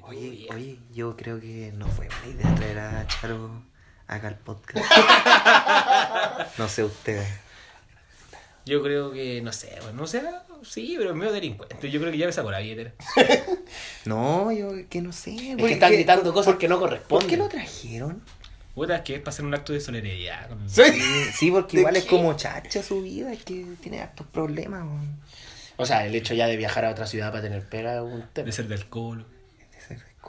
Oye, oye, yo creo que no fue buena idea traer a Charo acá al podcast. no sé ustedes. Yo creo que, no sé, bueno, no sé, sí, pero es medio delincuente. Yo creo que ya me sacó la billetera. No, yo que no sé. Es ¿por que están gritando por- cosas por- que no ¿Por corresponden. qué lo trajeron? Puta, es que es para hacer un acto de solidaridad. Sí. Porque ¿De igual es como chacha su vida, es que tiene hartos problemas. O sea, el hecho ya de viajar a otra ciudad para tener pega es un tema. De ser del colo.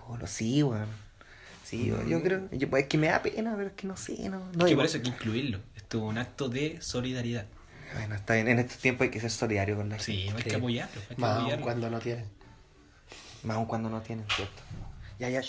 De ser colo, sí, weón. Sí, yo, yo creo, yo, pues, es que me da pena, pero es que no sé, no. no Es que digo- por eso hay que incluirlo. Esto es un acto de solidaridad. Bueno, está bien, en estos tiempos hay que ser solidario con la gente. Sí, hay que apoyarlo. Hay que Más aún apoyarlo. cuando no tienen. Más aún cuando no tienen, ¿cierto? Ya, ya,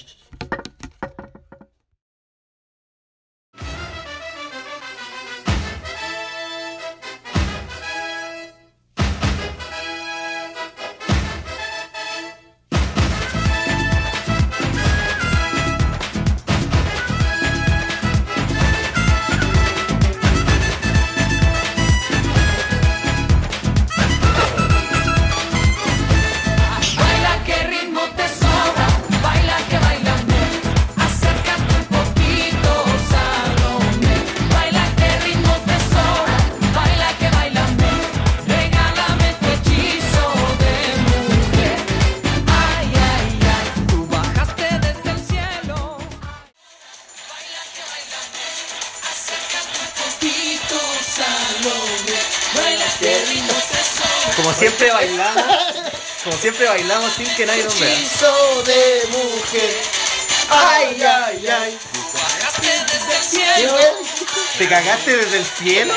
¿Te cagaste desde el cielo?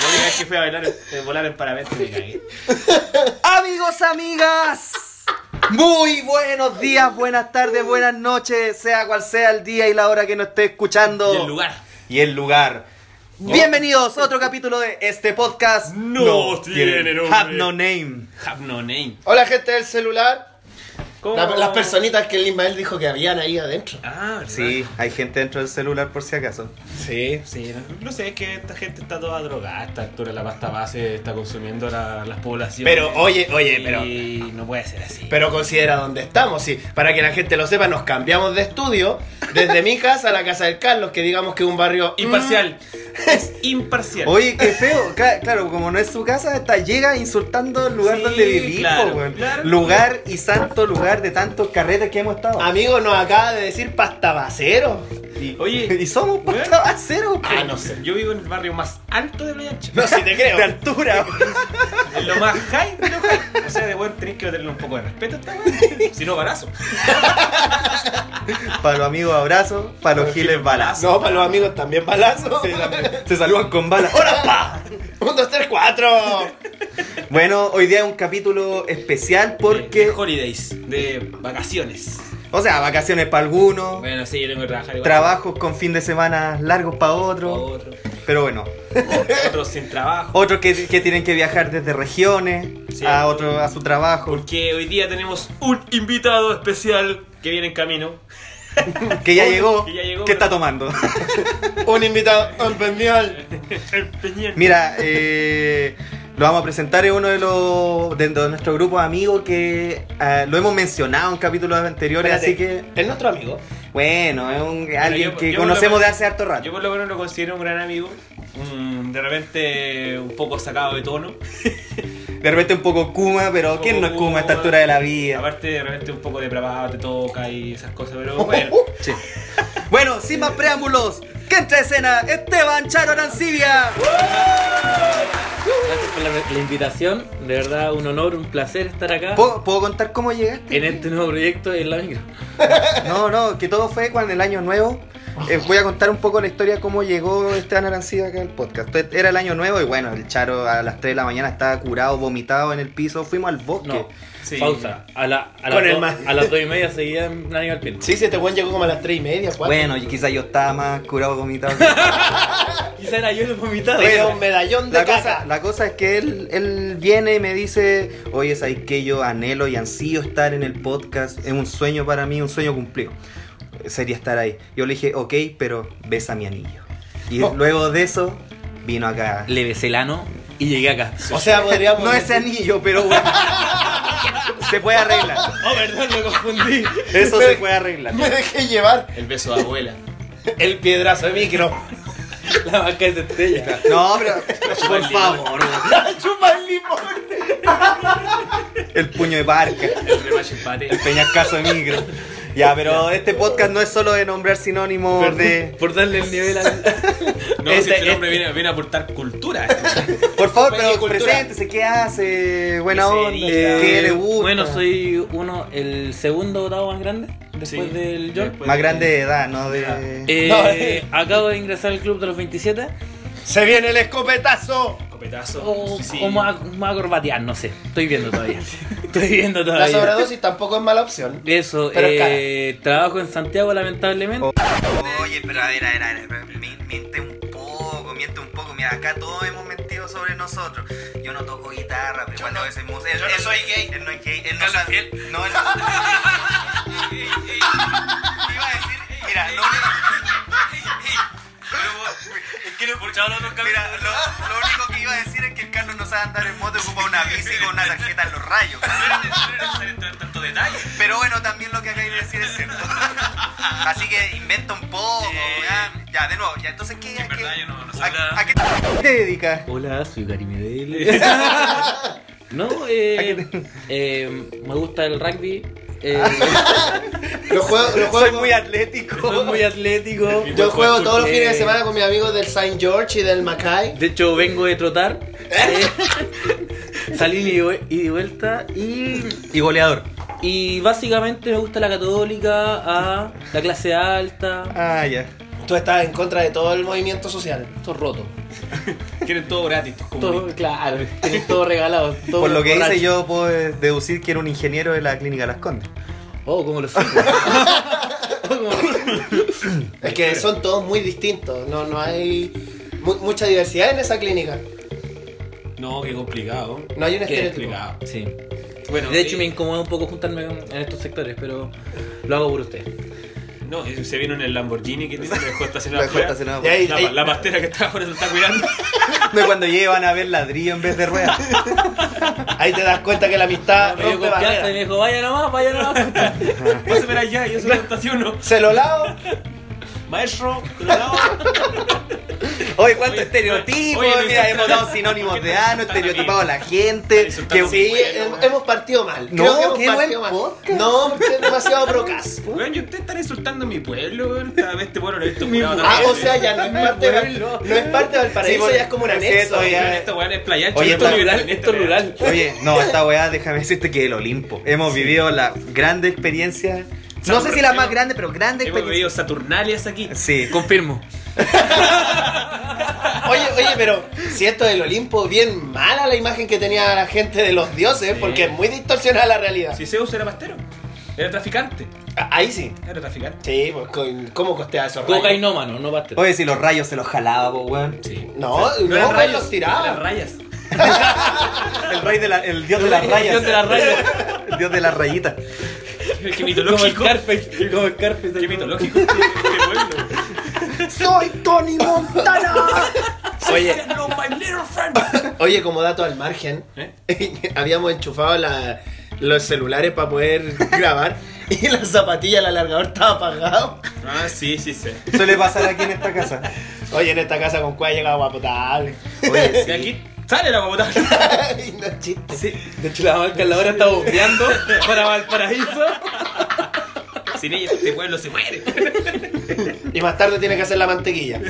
La única vez que fui a bailar, eh, volar en parapente me cagué. Amigos, amigas, muy buenos días, buenas tardes, buenas noches, sea cual sea el día y la hora que nos esté escuchando. Y el lugar. Y el lugar. Bienvenidos a otro capítulo de este podcast. No tiene nombre. Have no name. Have no name. Hola, gente del celular. ¿Cómo? La- las personitas que el Ismael dijo que habían ahí adentro. Ah, ¿verdad? Sí, hay gente dentro del celular por si acaso. Sí. Sí, no, sé, es que esta gente está toda drogada. A esta altura la pasta base está consumiendo la- las poblaciones. Pero, oye, oye, pero- Y no puede ser así. Pero considera dónde estamos, sí. Para que la gente lo sepa, nos cambiamos de estudio desde mi casa a la casa del Carlos, que digamos que es un barrio Imparcial. Es imparcial. Oye, qué feo. Cla- Claro, como no es su casa, está, llega insultando el lugar Sí, donde vivimos, claro, weón. claro. Lugar y santo lugar de tantos carretes que hemos estado. Amigo, nos acaba de decir pastabacero. Y, Oye, y somos weón. pastabaceros, po. Ah, no sé. Yo vivo en el barrio más alto de Playa Ancha. No, si te creo. de altura. En lo más high de lo high. O sea, de bueno, tenés que tenerle un poco de respeto a. Si no, balazo. para los amigos abrazos, para los giles balazos. No, para los amigos también balazo. Se saludan con balas. ¡Hora, pa! Un, dos, tres, cuatro. Bueno, hoy día es un capítulo especial porque. de holidays, de vacaciones. O sea, vacaciones para algunos, Bueno, sí, yo tengo que trabajar igual. trabajos con fin de semana largos para otros. Otro. Pero bueno, Otros sin trabajo. otros que, que tienen que viajar desde regiones Sí. a otro a su trabajo. Porque hoy día tenemos un invitado especial que viene en camino. Que ya llegó, Que ya llegó, que está tomando. Un invitado especial. Mira, eh, lo vamos a presentar en uno de los dentro de nuestro grupo de amigos que eh, lo hemos mencionado en capítulos anteriores, así que Es nuestro amigo. bueno, es un, alguien yo- que yo conocemos de menos- hace harto rato. Yo por lo menos lo considero un gran amigo. Mm, de repente un poco sacado de tono. De repente un poco Kuma, pero ¿quién no es Kuma a esta altura de la vida? Aparte de repente un poco depravado, te toca y esas cosas, pero bueno. Sí. Bueno, sin más preámbulos, que entra a escena Esteban Charo Arancibia. Gracias por la, la invitación, de verdad un honor, un placer estar acá ¿Puedo, puedo contar cómo llegaste? en este nuevo proyecto en la micro. No, no, que todo fue cuando el año nuevo. Eh, voy a contar un poco la historia cómo llegó Esteban Arancibia acá al podcast. Era el año nuevo y bueno, el Charo a las 3 de la mañana estaba curado, vomitado en el piso. Fuimos al bosque. No, Sí. pausa. A, la, a, Con las a las dos y media seguía en Animal Pinto. Sí, sí, este buen llegó como a las tres y media, cuatro. Bueno, y quizás yo estaba más curado, vomitado. Quizá era yo el vomitado. Tenía un medallón de La caca. cosa, la cosa es que él, él viene y me dice, oye, ¿sabes que Yo anhelo y ansío estar en el podcast. Es un sueño para mí, un sueño cumplido. Sería estar ahí. Yo le dije, ok, pero besa mi anillo. Y Oh. luego de eso, vino acá. Le besé el ano y llegué acá. O sea, podríamos. No ese anillo, pero bueno. Se puede arreglar. Oh, perdón, me confundí. Eso se puede arreglar. Me dejé llevar El beso de abuela. el piedrazo de micro. La vaca es estrella. No, pero por favor, weón. Chupa el limón. el puño de parca, El remache empate. el peñascaso de micro. Ya, pero este podcast no es solo de nombrar sinónimos de. Por darle el nivel al. No, Este- si este hombre este- viene, viene a aportar cultura. Por favor, pero cultura. preséntese, ¿qué hace? Buena ¿Qué onda, sería? ¿qué le gusta? Bueno, soy uno, el segundo votado más grande después Sí. del John. Después Más de- grande de edad, no de. Eh, acabo de ingresar al club de los 27. Se viene el escopetazo. Copetazo. O, Sí. o más, no sé. Estoy viendo todavía. Estoy viendo La todavía. sobredosis tampoco es mala opción. Eso, Pero es eh, trabajo en Santiago lamentablemente. Oye, pero a ver, a ver, a ver, mi- miente un poco, miente un poco. Mira, acá todos hemos mentido sobre nosotros. Yo no toco guitarra, pero cuando ese músico. yo no soy gay. Él no es gay, él no sabe. Fiel. No, él ¿Qué iba a decir? Mira, lo único. Es que no he escuchado los otros Mira, lo, lo único iba a decir es que el Carlos no sabe andar en moto y ocupa una bici con una tarjeta en los rayos. tanto detalle. Pero bueno, también lo que acabáis de decir es cierto. Así que inventa un poco, ya, ya, de nuevo, ya, entonces, ¿qué? En verdad, yo no- no sé ¿A, a qué te dedicas? Hola, soy Gary Medel. no, eh, eh, me gusta el rugby. Eh, Lo juego, lo juego Soy muy atlético. soy muy atlético. Yo juego todos los Eh, fines de semana con mis amigos del Saint George y del Mackay. De hecho, vengo de trotar. eh, salí y de vue- y de vuelta. Y, Y goleador. y básicamente me gusta la católica, a la clase alta. Ah, ya. Tú estás en contra de todo el movimiento social. Todo roto. Quieren todo gratis. Todo, claro, tienen todo regalado. todo Por lo que borracho. hice yo puedo deducir que era un ingeniero de la clínica Las Condes. Oh, ¿cómo lo supo? Oh. Es que son todos muy distintos. No, no hay mu- mucha diversidad en esa clínica. No, qué complicado. No hay un Qué estereotipo. Complicado. Sí. Bueno, De hecho, eh, me incomoda un poco juntarme en en estos sectores, pero lo hago por usted. No, se vino en el Lamborghini que tiene, dejó estacionado afuera. estacionado Y ahí- La, ahí- la pastera que está afuera se está cuidando. No, cuando llegan a ver ladrillo en vez de ruedas. Ahí te das cuenta que la amistad Me dio rompe y me dijo, vaya nomás, vaya nomás. Pásame allá, yo se lo estaciono. Se lo lavo. Maestro, te lo lavo. Oye, cuánto Oye, estereotipo. oye, no Mira, hemos dado sinónimos ¿por qué de no ano, estereotipado a la gente. Que, Sí, Bueno, hem- bueno. hemos partido mal. No, Creo que hemos qué partido buen mal. podcast. No, porque es demasiado procas. Weón, y ustedes están insultando a mi pueblo, weón. Cada vez este pueblo lo he visto Mi curado Ah, o sea, ya no es parte de, pueblo. no es parte de Valparaíso, Sí, ya es como un anexo. Esta weón es playa Oye, esto es rural, esto es rural. Oye, no, esta weá, déjame decirte que el Olimpo. Hemos vivido la grande experiencia. No sé si la más grande, pero grande Hemos experiencia. Saturnalias aquí. Sí. Confirmo. Oye, oye, pero si esto del Olimpo, bien mala la imagen que tenía la gente de los dioses, Sí. porque es muy distorsionada la realidad. Si Zeus era pastero, era traficante. Ah, Ahí sí. Era traficante. Sí, pues con- ¿cómo costea esos rayos? Cocainómano, no pastel. Oye, si los rayos se los jalaba, po, weón. Sí. No, O sea, no, eran pues rayos, los tiraba. eran rayas. El rey de la, el dios de las rayas. Dios de las rayas. El dios de las rayitas. Qué Como mitológico. Scarface. Como Scarface. Qué mitológico. ¡Soy Tony Montana! Oye, Hello, my little friend. Oye, como dato al margen, ¿Eh? habíamos enchufado la- los celulares para poder grabar y la zapatilla, el alargador estaba apagado. Ah, sí, sí, sí. Suele pasar aquí en esta casa. Oye, en esta casa con cuál llega agua potable. Oye, De aquí sale la no chiste. sí. De hecho, la marca la hora está bombeando para Valparaíso. Sin ella este pueblo se muere. Y más tarde tiene que hacer la mantequilla.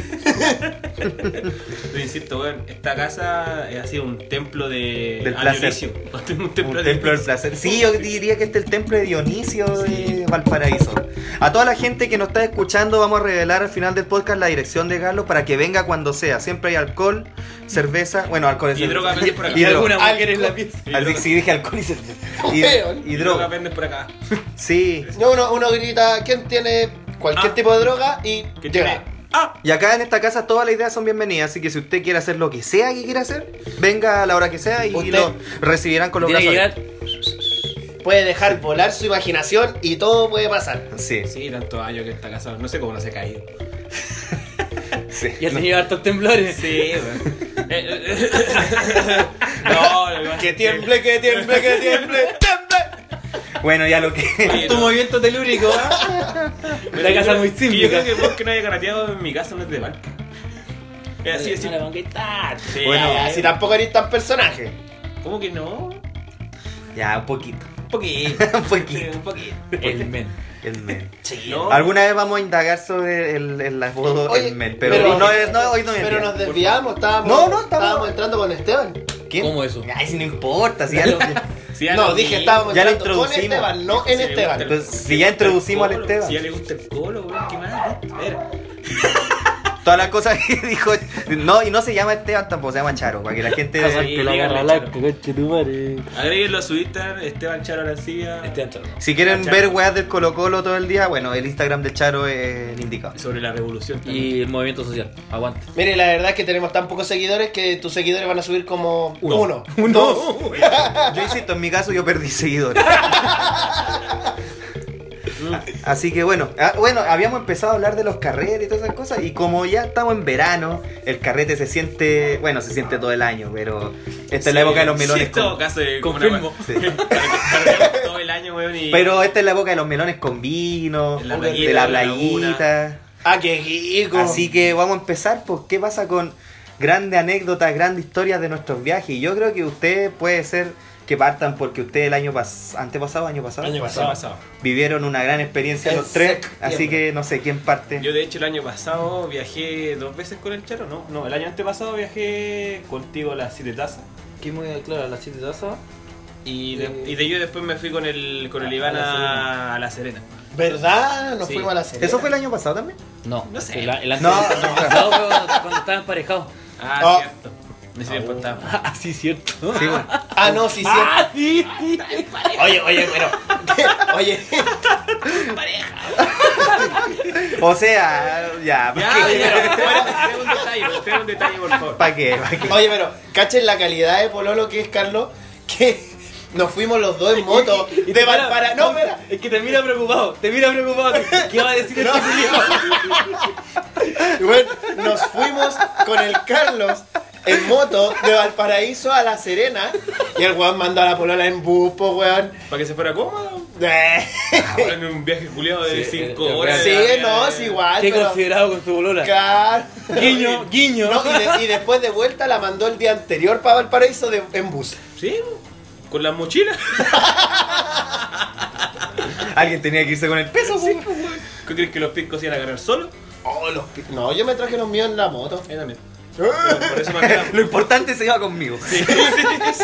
Yo insisto, weón, esta casa ha sido un templo de Del placer. Dionisio. Un templo, Un de templo del placer. Sí, yo diría que este es el templo de Dionisio de Valparaíso. A toda la gente que nos está escuchando, vamos a revelar al final del podcast la dirección de Carlos para que venga cuando sea. Siempre hay alcohol, cerveza, bueno, alcohol y Y cerveza. droga venden por acá. Y alguna mujer en la pieza. Así sí dije alcohol y cerveza. Y, y Y droga droga. venden por acá. Sí. No, uno, uno grita, ¿quién tiene cualquier Ah. tipo de droga? Y ¿Qué llega. tiene? Ah, Y acá en esta casa todas las ideas son bienvenidas, así que si usted quiere hacer lo que sea que quiera hacer, venga a la hora que sea y Usted lo recibirán con los brazos. Puede dejar volar su imaginación y todo puede pasar. Sí, sí, tantos años que está casado. No sé cómo no se ha caído. sí. Ya ha tenido hartos temblores. Sí, weón. Eh, eh, eh. No, no, Que tiemble, que tiemble, que tiemble, tiemble. Bueno, ya lo que. Oye, Tu no. movimiento telúrico, ¿ah? Pero La casa yo- muy que Yo simple. creo que vos que no haya carreteado en mi casa no es de mal. Es así, así. No. Sí. Bueno, Así tampoco eres tan personaje. ¿Cómo que no? Ya, un poquito. Un poquito. Un poquito. Un poquito. El men. El men. Sí, ¿no? Alguna vez vamos a indagar sobre el, el apodo Oye, el men, pero, pero- no, es- no, hoy no es Pero nos desviamos, estábamos, No, no, estamos- estábamos entrando con Esteban. ¿Quién? ¿Cómo eso? Ay, si no importa, si ya lo, ya No, lo dije estábamos Ya lo entrando con introducimos. Esteban, no en Si le Esteban. Entonces, si ya introducimos al Esteban. Si ya le gusta el colo, ¿qué más? A ver. todas las cosas que dijo. No, y no se llama Esteban tampoco, se llama Charo, para que la gente. Ah, sí. la. Agréguenlo a su Instagram, Esteban Charo Arancía. Este ancho. Si quieren Charo. ver weas del Colo Colo todo el día, bueno, el Instagram de Charo es el indicado. Sobre la revolución también. Y el movimiento social. Aguante. Mire, la verdad es que tenemos tan pocos seguidores que tus seguidores van a subir como Uno. uno, dos. Yo insisto, en mi caso yo perdí seguidores. Así que bueno, ah, bueno, habíamos empezado a hablar de los carretes y todas esas cosas y como ya estamos en verano, el carrete se siente, bueno, se siente todo el año, pero esta es la época de los melones Sí, en todo con, caso, es como Confirmo. una- Sí. Carreteamos todo el año, weón. Y... pero esta es la época de los melones con vino, la de playita, la playita. Ah, qué rico. Así que vamos a empezar, pues, ¿qué pasa con grandes anécdotas, grandes historias de nuestros viajes? Y yo creo que ustedes puede ser que partan porque ustedes el año pas antepasado, año pasado, Año ¿Qué ha pasado. pasado? vivieron una gran experiencia En los tres, así que no sé quién parte. Yo de hecho el año pasado viajé dos veces con el Charo, ¿no? No, el año antepasado viajé contigo a las siete tazas. Que muy claro, a las 7 tazas. Y de, Eh, y de yo después me fui con el, con el a- Iván a La a, Serena. a La Serena. ¿Verdad? Nos Sí. fuimos a la serie. ¿Eso fue el año pasado también? No, No sé. El, el antes- No, no, no, cuando, cuando estaban emparejados. Ah, Oh. cierto. Me sigue contando. Ah, sí, cierto. Sí, bueno. Ah, no, sí, sí. Ah, sí, sí. Oye, oye, pero. Oye, O sea, ya, ¿para Ya, qué? ya, un detalle, espera un detalle, por favor. ¿Para qué? ¿Pa' qué? oye, pero, cachen la calidad de Pololo que es Carlos, que nos fuimos los dos en moto Y te de Valparaíso. No, espera. Es que te mira preocupado, te mira preocupado. ¿Qué va a decir este culiao? Y bueno, nos fuimos con el Carlos en moto de Valparaíso a La Serena y el weón mandó a la polola en bus, po, weón. Para que se fuera cómodo. Eh, Ahora en un viaje culiado de Sí, 5 eh, horas. Sí, no, es igual, Qué pero... considerado con su bolola. Claro. Guiño, guiño. No, y, de- y después de vuelta la mandó el día anterior para Valparaíso de, en bus. Sí, con las mochilas. Alguien tenía que irse con el peso, pues. ¿Qué crees que los piscos se iban a agarrar solo? Oh, los pi- No, yo me traje los míos en la moto. Ahí también. Pero por eso me quedaba. Lo importante se iba conmigo.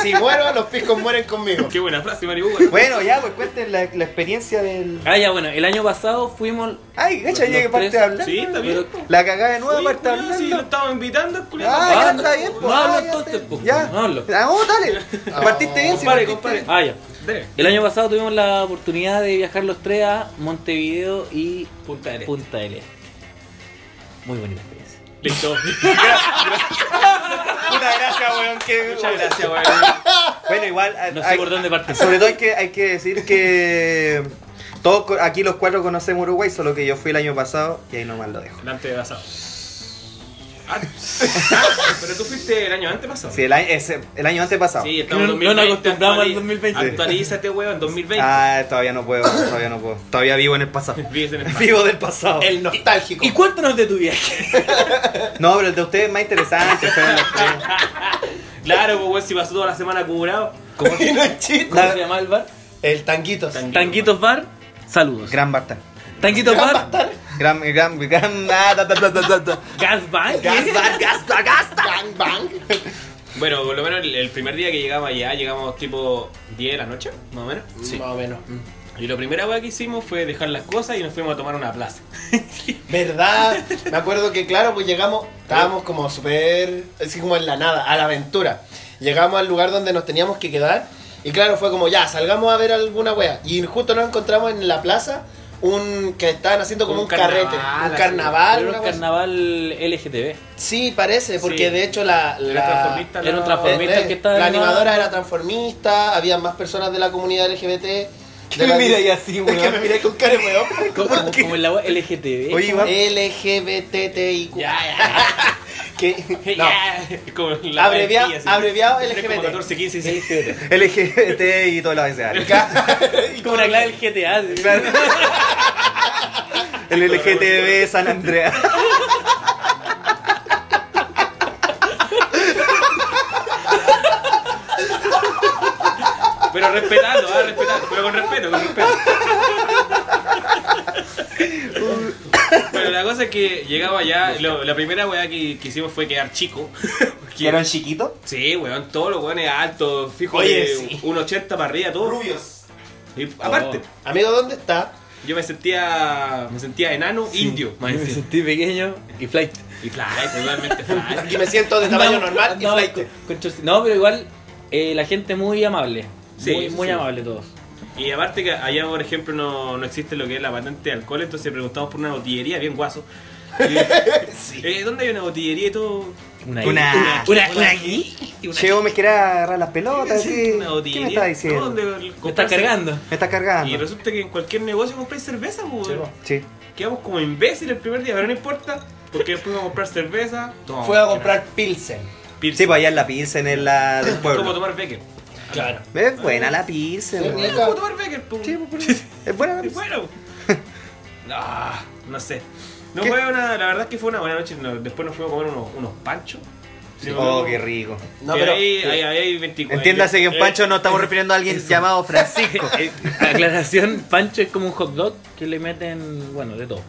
Si muero, los piscos mueren conmigo. Qué buena frase, Maribu. Bueno, ya, pues cuenten la, la experiencia del. Ah, ya, bueno, el año pasado fuimos. Ay, cacha, Los ya que parte de hablar. Sí, está bien. La cagada de nuevo parte de hablar. Si lo estamos invitando, culiao. Ah, Ah, ya está bien, pues. no ah, hablo ya entonces, pues, Ya. no hablo. Ah, vamos, dale. Partiste bien, compare. bien. Ah, ya. El año pasado tuvimos la oportunidad de viajar los tres a Montevideo y Punta del Este. Punta del Este. Muy bonita experiencia. Listo. Puta gracias, weón. que- Muchas gracias, weón. Bueno, igual. No hay- sé por dónde partir. Sobre todo hay que, hay que decir que. Todos aquí los cuatro conocemos Uruguay, solo que yo fui el año pasado y ahí nomás lo dejo. El antepasado. Ah, pero tú fuiste el año antepasado. Sí, el año, ese- el año antepasado. Sí, estamos en No- no 2020. nos acostumbramos al actuali- 2020. Actualízate, weón, 2020. Ah, todavía no puedo, todavía no puedo. Todavía vivo en el pasado. Vives en el Vivo del pasado. El nostálgico. Y cuéntanos de tu viaje. No, pero el de ustedes es más interesante. fueron los tres. Claro, pues, weón, si pasó toda la semana curado. ¿Cómo chiste. ¿Cómo se llama el bar? El tanguitos. Tanquitos Bar. Saludos. Gran Bartan. Tanquitos Bar. Gran, gran. Ah, ta, ta, ta, ta, ta, ta. Gas Bank. Gasta, gasta, gasta. Bang, bang. Bueno, por lo menos el, el primer día que llegamos allá, llegamos tipo 10 de la noche, más o menos. Más o menos. Y lo primera weá que hicimos fue dejar las cosas y nos fuimos a tomar una plaza. ¿Verdad? Me acuerdo que, claro, pues llegamos, estábamos como súper, así como en la nada, a la aventura. Llegamos al lugar donde nos teníamos que quedar y, claro, fue como, ya, salgamos a ver alguna wea. Y justo nos encontramos en la plaza un que estaban haciendo como un, Un carnaval, carrete, un carnaval. Era un carnaval LGTB. Sí, parece, porque Sí. de hecho la... Era la- transformista, era un transformista. eh, el que estaba la animado. animadora era transformista, había más personas de la comunidad LGBT. De la- mira ahí así, Es que weón? me miré con cara de weón. Como, como, en la LGTB. Oye, Iván. LGBTTIQ. Ya, ya. Que, no, Es como la abreviado, así. abreviado Es como LGBT. 14, 15, 16. LGBT y todo lo abecedario. Y Como la clave del GTA. ¿sí? El LGTB San Andreas. Pero respetando, ah, respetando, pero con respeto, con respeto. Pero la cosa es que llegaba allá, lo- la primera weá que, que hicimos fue quedar chico. Porque- ¿Eran chiquitos? Sí, weón, todos los weones altos, fijo Oye, de sí. un 80 para arriba, todo. Rubios. Y aparte, Amigo, ¿dónde está? yo me sentía me sentía enano, indio. Me sentí pequeño y flight. Y flight, totalmente flight. Aquí me siento de tamaño normal y Andaba flight. con- con chorci- No, pero igual eh, la gente muy amable. Sí, muy muy sí. amable todos. Y aparte que allá, por ejemplo, no, no existe lo que es la patente de alcohol, entonces preguntamos por una botillería, bien guaso. Y, eh, ¿Dónde hay una botillería y todo? Una Una- una, una- aquí. Cheo me quiere agarrar las pelotas. ¿sí? Una ¿Qué botillería. me está diciendo? ¿Dónde Me está cargando. Me está cargando. Y resulta que en cualquier negocio compráis cerveza, pues. Sí, weón. Sí. Quedamos como imbéciles el primer día, pero no importa, porque después fuimos a comprar cerveza. Fue a comprar Pilsen. Pilsen. Sí, pues allá en la Pilsen, en la del Como pueblo. tomar Becker. Claro. Es buena la weón. rica. Como tomar Becker, pues. Sí, pues. Es buena la Pilsen. bueno. Ah, no sé. No ¿Qué? fue una, la verdad es que fue una buena noche. no, después nos fuimos a comer unos, unos panchos. Sí, Oh, qué rico. No, pero. ahí, ahí, ahí hay 24. Entiéndase que en Eh, Pancho no estamos refiriendo a alguien llamado Francisco. Eh, Aclaración, Pancho es como un hot dog que le meten, bueno, de todo.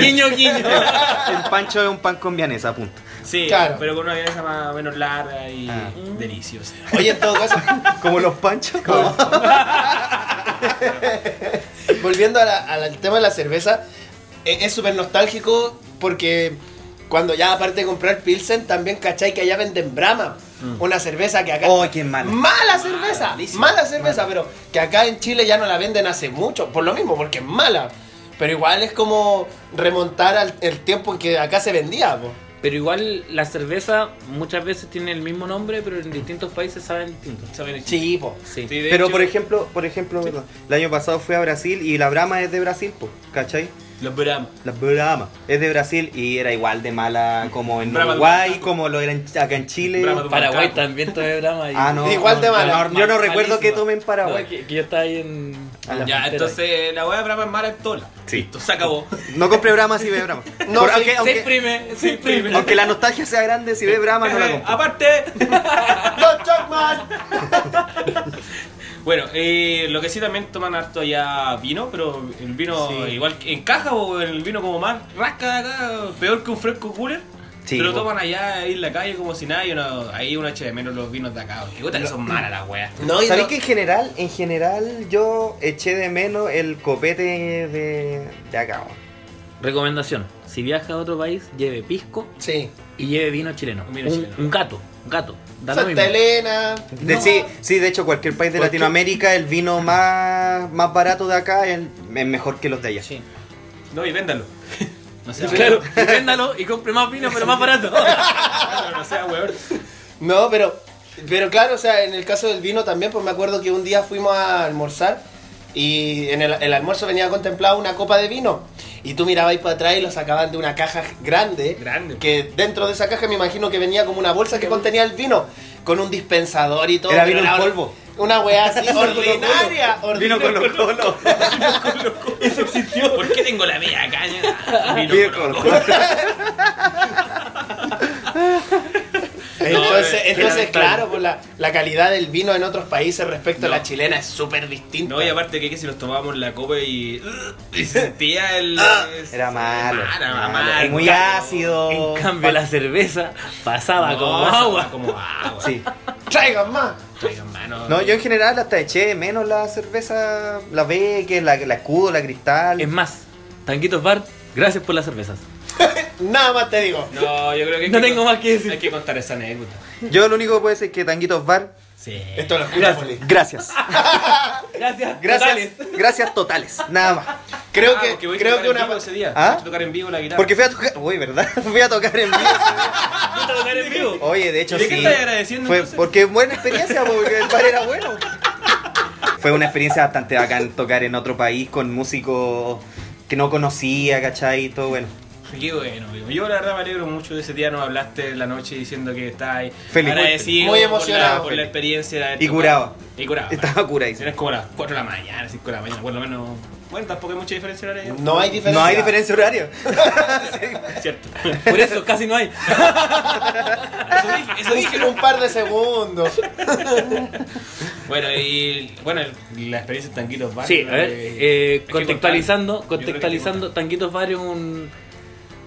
Guiño, guiño. El Pancho es un pan con vianesa, punto. Sí, Claro. pero con una vienesa más menos larga y Ah. deliciosa. Oye, en todo caso, Como los Panchos. volviendo a la- a la- al tema de la cerveza, e- es súper nostálgico porque cuando ya aparte de comprar Pilsen, también cachai que allá venden Brahma. Una cerveza que acá. Oh, qué mala. Mala cerveza, mala cerveza, pero que acá en Chile ya no la venden hace mucho, por lo mismo, porque es mala. Pero igual es como remontar al el tiempo en que acá se vendía. po. Pero igual la cerveza muchas veces tiene el mismo nombre, pero en distintos países saben distinto. ¿Saben? Sí, po. Sí. Sí, Pero hecho, por ejemplo, por ejemplo, el año pasado fui a Brasil y la Brahma es de Brasil, pues, ¿cachai? Los Brahma. La Brahma es de Brasil y era igual de mala como en Brahma de Uruguay, como lo eran acá en Chile. Brahma de Paraguay también toma Brahma. y- Ah, no. Igual de mala. no, yo no recuerdo malísima. que tomen Paraguay. No, que, que yo estaba ahí en. Ah, Ya, entonces la hueá Brahma es mala en tola. Sí. Listo, se acabó. No compre Brahma si ve Brahma. No, Por- sí, aunque, Se aunque, imprime, se imprime. aunque la nostalgia sea grande, si ve Brahma no la compre. Aparte, ¡Don Chapman! bueno, eh, lo que sí también toman harto allá vino, pero el vino Sí. igual que encaja o el vino como más rasca de acá, peor que un fresco cooler. Sí, pero toman allá ahí en la calle como si nada y uno, ahí uno echa de menos los vinos de acá. Que puta que son malas las weas. No, y ¿Sabéis no- que en general, en general yo eché de menos el copete de, de acá? Recomendación: si viaja a otro país, lleve pisco Sí. y lleve vino chileno. Un vino un, chileno. un gato, gato. Da Santa mismo. Elena. De, No. sí, sí, de hecho cualquier país de. Latinoamérica, el vino más, más barato de acá es, es mejor que los de allá. Sí. No, y véndalo. No sea Claro, y véndalo y compre más vino, pero más barato. Claro, no sea weón. No, pero, pero claro, o sea, en el caso del vino también, pues me acuerdo que un día fuimos a almorzar y en el, el almuerzo venía contemplada una copa de vino. Y tú mirabas ahí para atrás y lo sacaban de una caja grande. Grande. Que dentro de esa caja me imagino que venía como una bolsa que contenía el vino. Con un dispensador y todo. Era vino en polvo. Una weá así ordinaria. Vino con los colos. Eso existió. ¿Por qué tengo la media caña? Vino Vino con los colos. Entonces, No, eh, entonces claro, pues la, la calidad del vino en otros países respecto a No. la chilena es súper distinta. No, y aparte que, que si nos tomábamos la copa y, y sentía el... Era malo. Era malo. malo. Muy ácido. En cambio, la cerveza pasaba No, como agua. Como agua. Sí. Traigan más. Traigan mano. No, yo en general hasta eché menos la cerveza, la Becker, la, la escudo, la cristal. Es más, Tanquitos Bar, gracias por las cervezas. Nada más te digo. No, yo creo que... hay No que tengo más que decir. Hay que contar esa anécdota. Yo lo único que puedo decir es que Tanguitos Bar, Sí. Esto lo escucha Poli. gracias. Gracias. Gracias. totales. Gracias totales. Nada más. Creo Ah, que, creo que en una. vivo ese día. ¿Ah? Voy a tocar en vivo la guitarra. Porque fui a tocar. Uy, ¿verdad? Fui a tocar en vivo. ¿Fuiste a tocar en vivo? Oye, de hecho ¿Y de qué sí. estás agradeciendo, Fue entonces? porque buena experiencia, porque el bar era bueno. Fue una experiencia bastante bacán tocar en otro país con músicos que no conocía, ¿cachai? Y todo bueno. Qué bueno, amigo. Yo la verdad me alegro mucho de ese día. Nos hablaste en la noche diciendo que estáis Feliz. agradecido Muy por emocionado, la- por la, feliz. experiencia. de Y curado. Y curado. Estaba curadísimo. Es como las 4 de la mañana, 5 de la mañana, por lo menos. Bueno, tampoco hay mucha diferencia horaria. No hay diferencia. No hay diferencia horaria. Cierto. Por eso casi no hay. Eso dije, eso dije. Un par de segundos. Bueno, y bueno, la experiencia en Tanquitos Bar. Sí, a ver, eh, eh, contextualizando, contextualizando, Tanquitos Bar es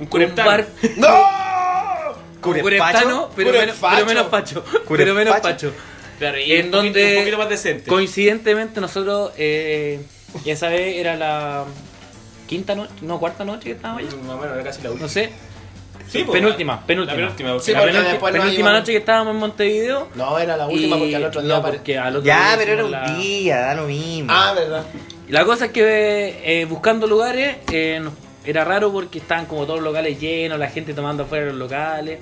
un, Un un cureptano. bar ¡No! Cureptano, pero, menos, pero menos pacho. Pero menos pacho. Claro, y En un, poquito, donde un poquito más decente. Coincidentemente nosotros, eh, ya sabes, era la quinta noche, no, cuarta noche que estábamos allá. Más o menos, era casi la última. No sé. Sí, pues, penúltima, la- penúltima. La penúltima, Sí, la penúltima, noche que estábamos en Montevideo. No, era la última porque al otro día. no, porque al otro Ya, día pero era un la- día, da lo mismo. Ah, verdad. La cosa es que eh, buscando lugares eh, nos- era raro porque estaban como todos los locales llenos, la gente tomando afuera de los locales.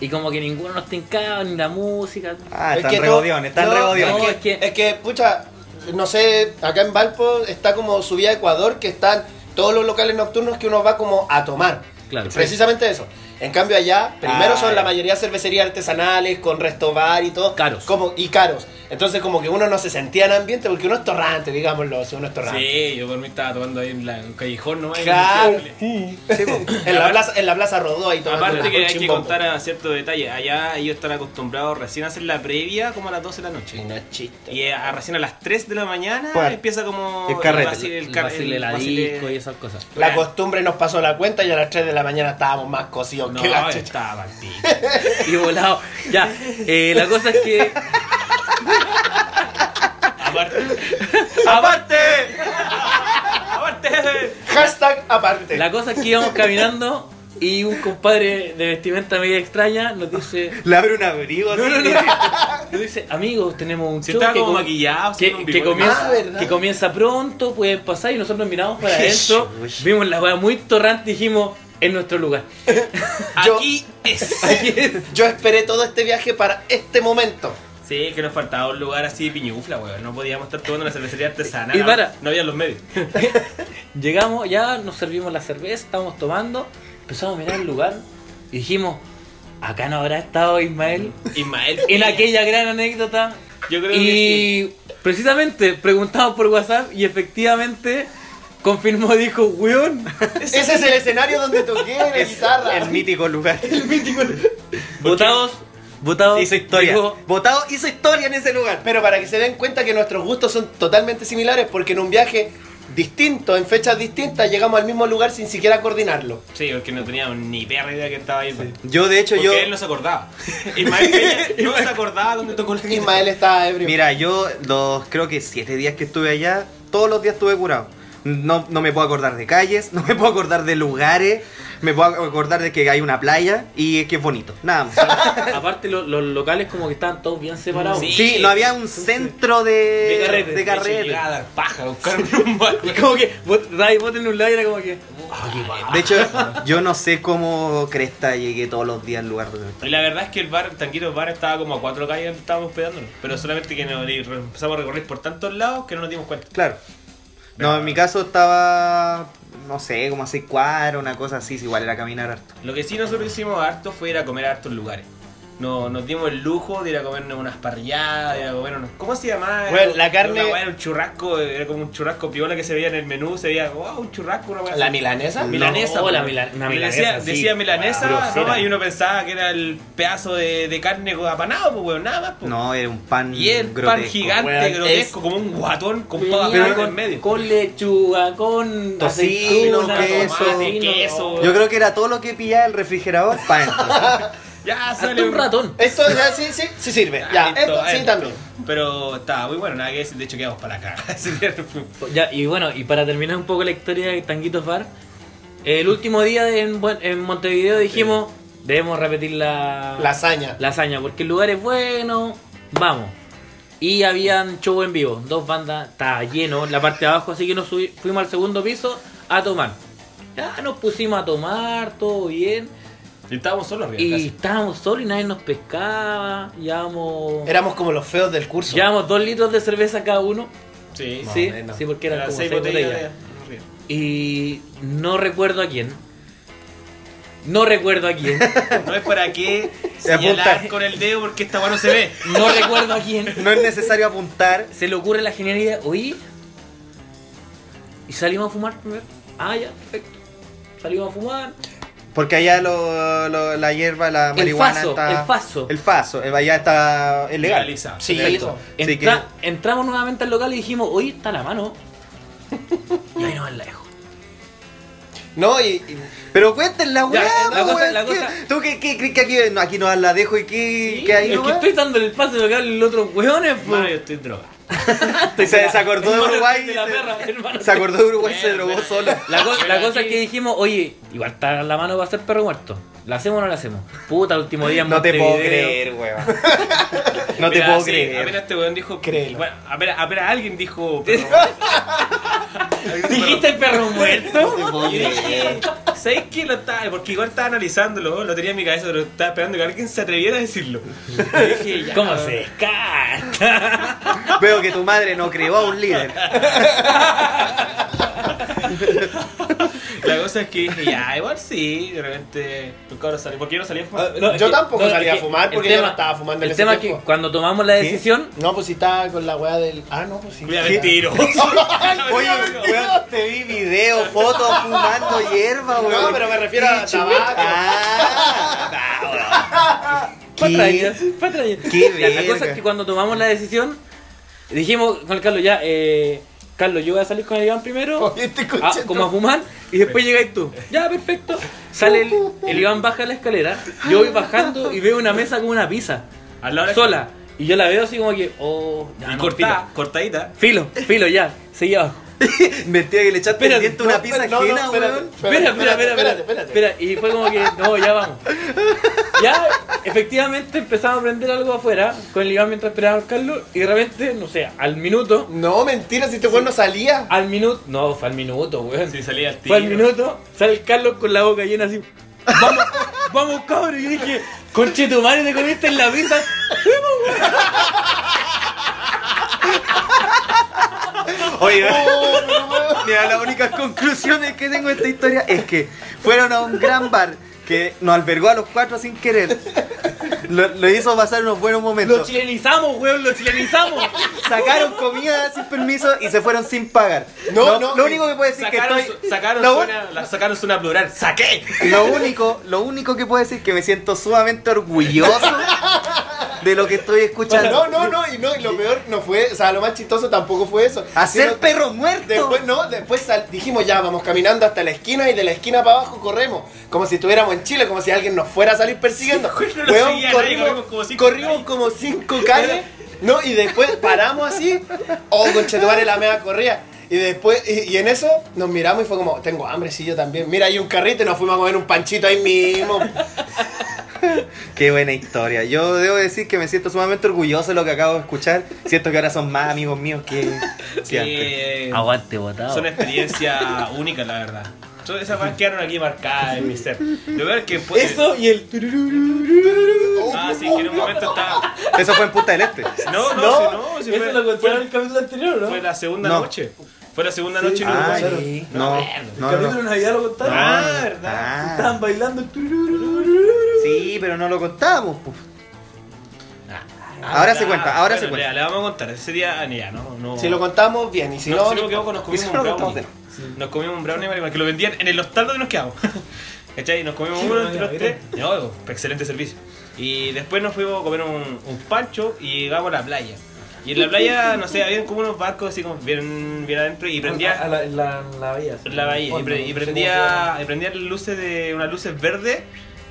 Y como que ninguno nos tincaba, ni la música. Ah, Es están que no- regodiones, están no, regodiones. No, Es es que, que- es que, pucha, no sé, acá en Valpo está como subida a Ecuador, que están todos los locales nocturnos que uno va como a tomar. Claro. Precisamente eso. En cambio allá, primero Ah, son la ya. mayoría cervecerías artesanales, con resto bar y todo. Caros. Como, y caros. Entonces como que uno no se sentía en ambiente porque uno es torrante, digámoslo, si uno es torrante. Sí, yo por mí estaba tomando ahí en la, en un callejón nomás. y Claro. Sí, po. En la plaza, en la plaza Rodó ahí tomando Aparte que hay que contar a cierto detalle, allá ellos están acostumbrados recién a hacer la previa como a las 12 de la Y noche. no es chiste. Y a, recién a las 3 de la mañana ¿Cuál? empieza como El carrete. el car- vacile, el la vacile- disco y esas cosas. La costumbre nos pasó la cuenta y a las 3 de la mañana estábamos más cocidos No, que la chucha. estaba al pico. Y volado. Ya, eh, la cosa es que. Aparte, ¡Aparte! aparte. Hashtag aparte. La cosa es que íbamos caminando y un compadre de vestimenta media extraña nos dice. Le abre un abrigo así. No, no, no. Nos dice, amigos, tenemos un Si show estaba que, como com- maquillado, que, un comienza, Ah, que comienza pronto, pueden pasar y nosotros miramos para adentro, vimos la weá muy torrante y dijimos, en nuestro lugar. Yo- Aquí es. Aquí es. Yo esperé todo este viaje para este momento. Sí, que nos faltaba un lugar así piñufla, weón. No podíamos estar tomando una cervecería artesanal. Y para. No había los medios. Llegamos, ya nos servimos la cerveza, estábamos tomando, empezamos a mirar el lugar y dijimos, acá no habrá estado Ismael Ismael. en aquella gran anécdota. Yo creo que sí. Y precisamente preguntamos por WhatsApp y efectivamente confirmó, dijo, weón. Ese es el escenario donde toqué la guitarra. El mítico lugar. Votados, votados. Hizo historia. dijo, Votado hizo historia en ese lugar. Pero para que se den cuenta que nuestros gustos son totalmente similares, porque en un viaje distinto, en fechas distintas, llegamos al mismo lugar sin siquiera coordinarlo. Sí, porque no teníamos ni perra idea que estaba ahí. pues. Yo, de hecho, Porque yo. él no se acordaba. Ismael no se acordaba dónde tocó la guitarra. Ismael está ebrio. Mira, yo los creo que siete días que estuve allá, todos los días estuve curado. No, no me puedo acordar de calles, no me puedo acordar de lugares, me puedo acordar de que hay una playa y que es bonito, nada más. aparte lo- los locales como que estaban todos bien separados. Sí. Sí, no había un centro de, De carrete. de carrete. Paja, buscarme un bar. Y como que, vos, dai, vos tenés un lado y era como que. De hecho, yo no sé cómo Cresta llegué todos los días al lugar donde Y la verdad es que el bar, Tanquito Bar, estaba como a cuatro calles donde estábamos hospedándonos. Pero solamente que nos empezamos a recorrer por tantos lados que no nos dimos cuenta. Claro. No, en mi caso estaba, no sé, como a seis cuadras, una cosa así, igual era caminar harto. Lo que sí nosotros hicimos harto fue ir a comer a hartos lugares. No, nos dimos el lujo de ir a comernos unas parrilladas, de ir a comer unos... ¿Cómo se llamaba? Bueno, la Era carne- era un churrasco, era como un churrasco piola que se veía en el menú, se veía, wow, un churrasco, una ¿La milanesa? Milanesa. No, la mila- una Le milanesa, Decía, sí. decía milanesa. ¿no? Y uno pensaba que era el pedazo de, de carne apanado, pues, weón, nada más, pues. No, era un pan Y el pan gigante, weón, grotesco, como un guatón con papa Pero- en medio. Con lechuga, con Tocino, queso. tomate, queso. Yo creo que era todo lo que pillaba el refrigerador. Ya sale un ratón. Esto ya sí, sí, sí sirve. Ah, Ya, esto sí adentro. también. Pero estaba muy bueno, nada que decir, de hecho quedamos para acá. Ya, y bueno, y para terminar un poco la historia de Tanguitos Bar, el último día en, en Montevideo dijimos, debemos repetir la, Lasaña. la hazaña, porque el lugar es bueno, vamos. Y habían show en vivo, dos bandas, estaba lleno en la parte de abajo, así que nos subi- fuimos al segundo piso a tomar. Ya nos pusimos a tomar, todo bien. Y estábamos solos arriba. Y casi. estábamos solos y nadie nos pescaba. Llevamos, Éramos como los feos del curso. llevamos dos litros de cerveza cada uno. Sí, Sí, sí, porque eran Eran como seis seis botellas botellas. de- arriba. Y no recuerdo a quién. No recuerdo a quién. No es para qué señalar con el dedo porque esta no se ve. No recuerdo a quién. No es necesario apuntar. Se le ocurre la genialidad, oye. Y salimos a fumar primero. Ah, ya, perfecto. Salimos a fumar. Porque allá lo, lo- la hierba, la El marihuana faso, está. el faso. El faso, eh, allá está es legal. Legalizado. Sí. Así Entra- Entramos nuevamente al local y dijimos, oye, está la mano. Y ahí nos la dejo. No, y, y- Pero cuenten la weá, la cosa- la ¿qué- cosa- ¿Tú qué crees que aquí, no, aquí no la dejo y qué, qué hay es que nomás? estoy dándole el pase local al otro weones. Hermano, yo estoy en droga. Se, se acordó de Uruguay. de la se- perra, hermano. Se acordó de Uruguay y se drogó solo. La, co- la cosa es que dijimos, oye, igual está la mano va a ser perro muerto. ¿La hacemos o no la hacemos? Puta, el último día en No te puedo Montevideo. creer, weón. No te Mira, puedo sí, creer. Apenas este weón dijo. Créelo. Bueno, apenas, apenas alguien dijo. pero- ¿Dijiste perro muerto? Y yo dije, ¿sabes qué? Lo estaba, porque igual estaba analizándolo, lo tenía en mi cabeza, pero estaba esperando que alguien se atreviera a decirlo. Y dije, ya. ¿Cómo se descarta? Veo que tu madre no creó a un líder. La cosa es que dije, ya, igual sí, de repente. Un cabrón salió. ¿Por qué no salía a fumar? Ah, no, yo que- tampoco no, salía a fumar el porque tema- yo no estaba fumando en El ese tema es que cuando tomamos la decisión, No, pues si estaba con la weá del. Ah, no, pues sí. Mira, mentiroso. Oye, weón, te vi video, fotos fumando hierba, weón. No, pero me refiero a tabaco. Ah, patrañas, patrañas. La cosa es que cuando tomamos la decisión, dijimos con el Carlos, ya, eh, Carlos, yo voy a salir con el Iván primero, Oye, este a- como a fumar, y después llegáis tú. Ya, perfecto. Sale el, el Iván baja la escalera, yo voy bajando y veo una mesa con una pizza, A la hora sola. Y yo la veo así como que, oh, ya, Y no, cortada, cortadita. Filo, filo, filo, ya, seguí abajo. Mentira que le echaste el diente una No, pizza no, no, ajena, espérate, weón. Espera, espera, espera, espera. Y fue como que, no, ya vamos. Ya, efectivamente empezamos a prender algo afuera con el Iván mientras esperábamos Carlos y de repente, no sé, al minuto, No, mentira, si este weón no salía. al minuto, no, fue al minuto, weón. Si salía al tiro. Fue al minuto, sale el Carlos con la boca llena así. Vamos, vamos cabrón. Y yo dije, conche tu madre, te comiste en la pizza. Oye, mira, las únicas conclusiones que tengo de esta historia es que fueron a un gran bar que nos albergó a los cuatro sin querer. Lo, lo hizo pasar unos buenos Lo momentos. chilenizamos, weón, lo chilenizamos. Sacaron comida sin permiso y se fueron sin pagar. No, Lo- no, Lo y único que puedo decir que Sacaron, estoy. su- sacaron, lo, suena, la, sacaron una plural. ¡Saqué! lo único, lo único que puedo decir que me siento sumamente orgulloso de lo que estoy escuchando. No, no, no, y no, y lo peor no fue, o sea, lo más chistoso tampoco fue eso. Hacer perros muertos. Después, no, después sal- dijimos ya, vamos caminando hasta la esquina y de la esquina para abajo corremos. Como si estuviéramos en Chile, como si alguien nos fuera a salir persiguiendo. Sí, nadie, corrimos como cinco corrimos calles. como cinco calles. No, y después paramos así. Oh, conchetumare, la mea corría. Y después, y, y en eso nos miramos y fue como, tengo hambre, sí, yo también. Mira, hay un carrito y nos fuimos a comer un panchito ahí mismo. Qué buena historia. Yo debo decir que me siento sumamente orgulloso de lo que acabo de escuchar. Siento que ahora son más amigos míos que, que Sí, antes. eh, Aguante, botado. son experiencias únicas, la verdad. Todas esas cosas quedaron aquí marcadas en mi ser. Lo peor es que. pues, Eso y el. Ah, sí, que en un momento estaba. Eso fue en Punta del Este. No, no, No, sí, no. sí Eso fue, lo contaron en el capítulo anterior, ¿no? fue la segunda No. noche. Fue la segunda noche en Uruguay. Ay, no, El no, capítulo no. de Navidad lo contaron. Ah, verdad. Ah, Estaban bailando. sí, pero no lo contamos. pues. Ah, Ahora se cuenta, ahora Bueno, se cuenta. ya, Le vamos a contar. Ese día, ah, ya, no. no Si lo contamos bien, y si no, no. si no, quedamos, nos comimos un brownie. de Nos comimos un brownie marihuana, que lo vendían en el hostal donde nos quedamos. ¿Cachai? Nos comimos Sí, uno entre los tres. No, excelente servicio. Y después nos fuimos a comer un, un pancho y llegamos a la playa. Y en la playa, no sé, habían como unos barcos así como bien, bien adentro y prendía A la, en la, en la bahía. en la bahía. Y, pre- y prendía, y prendía luces de unas luces verdes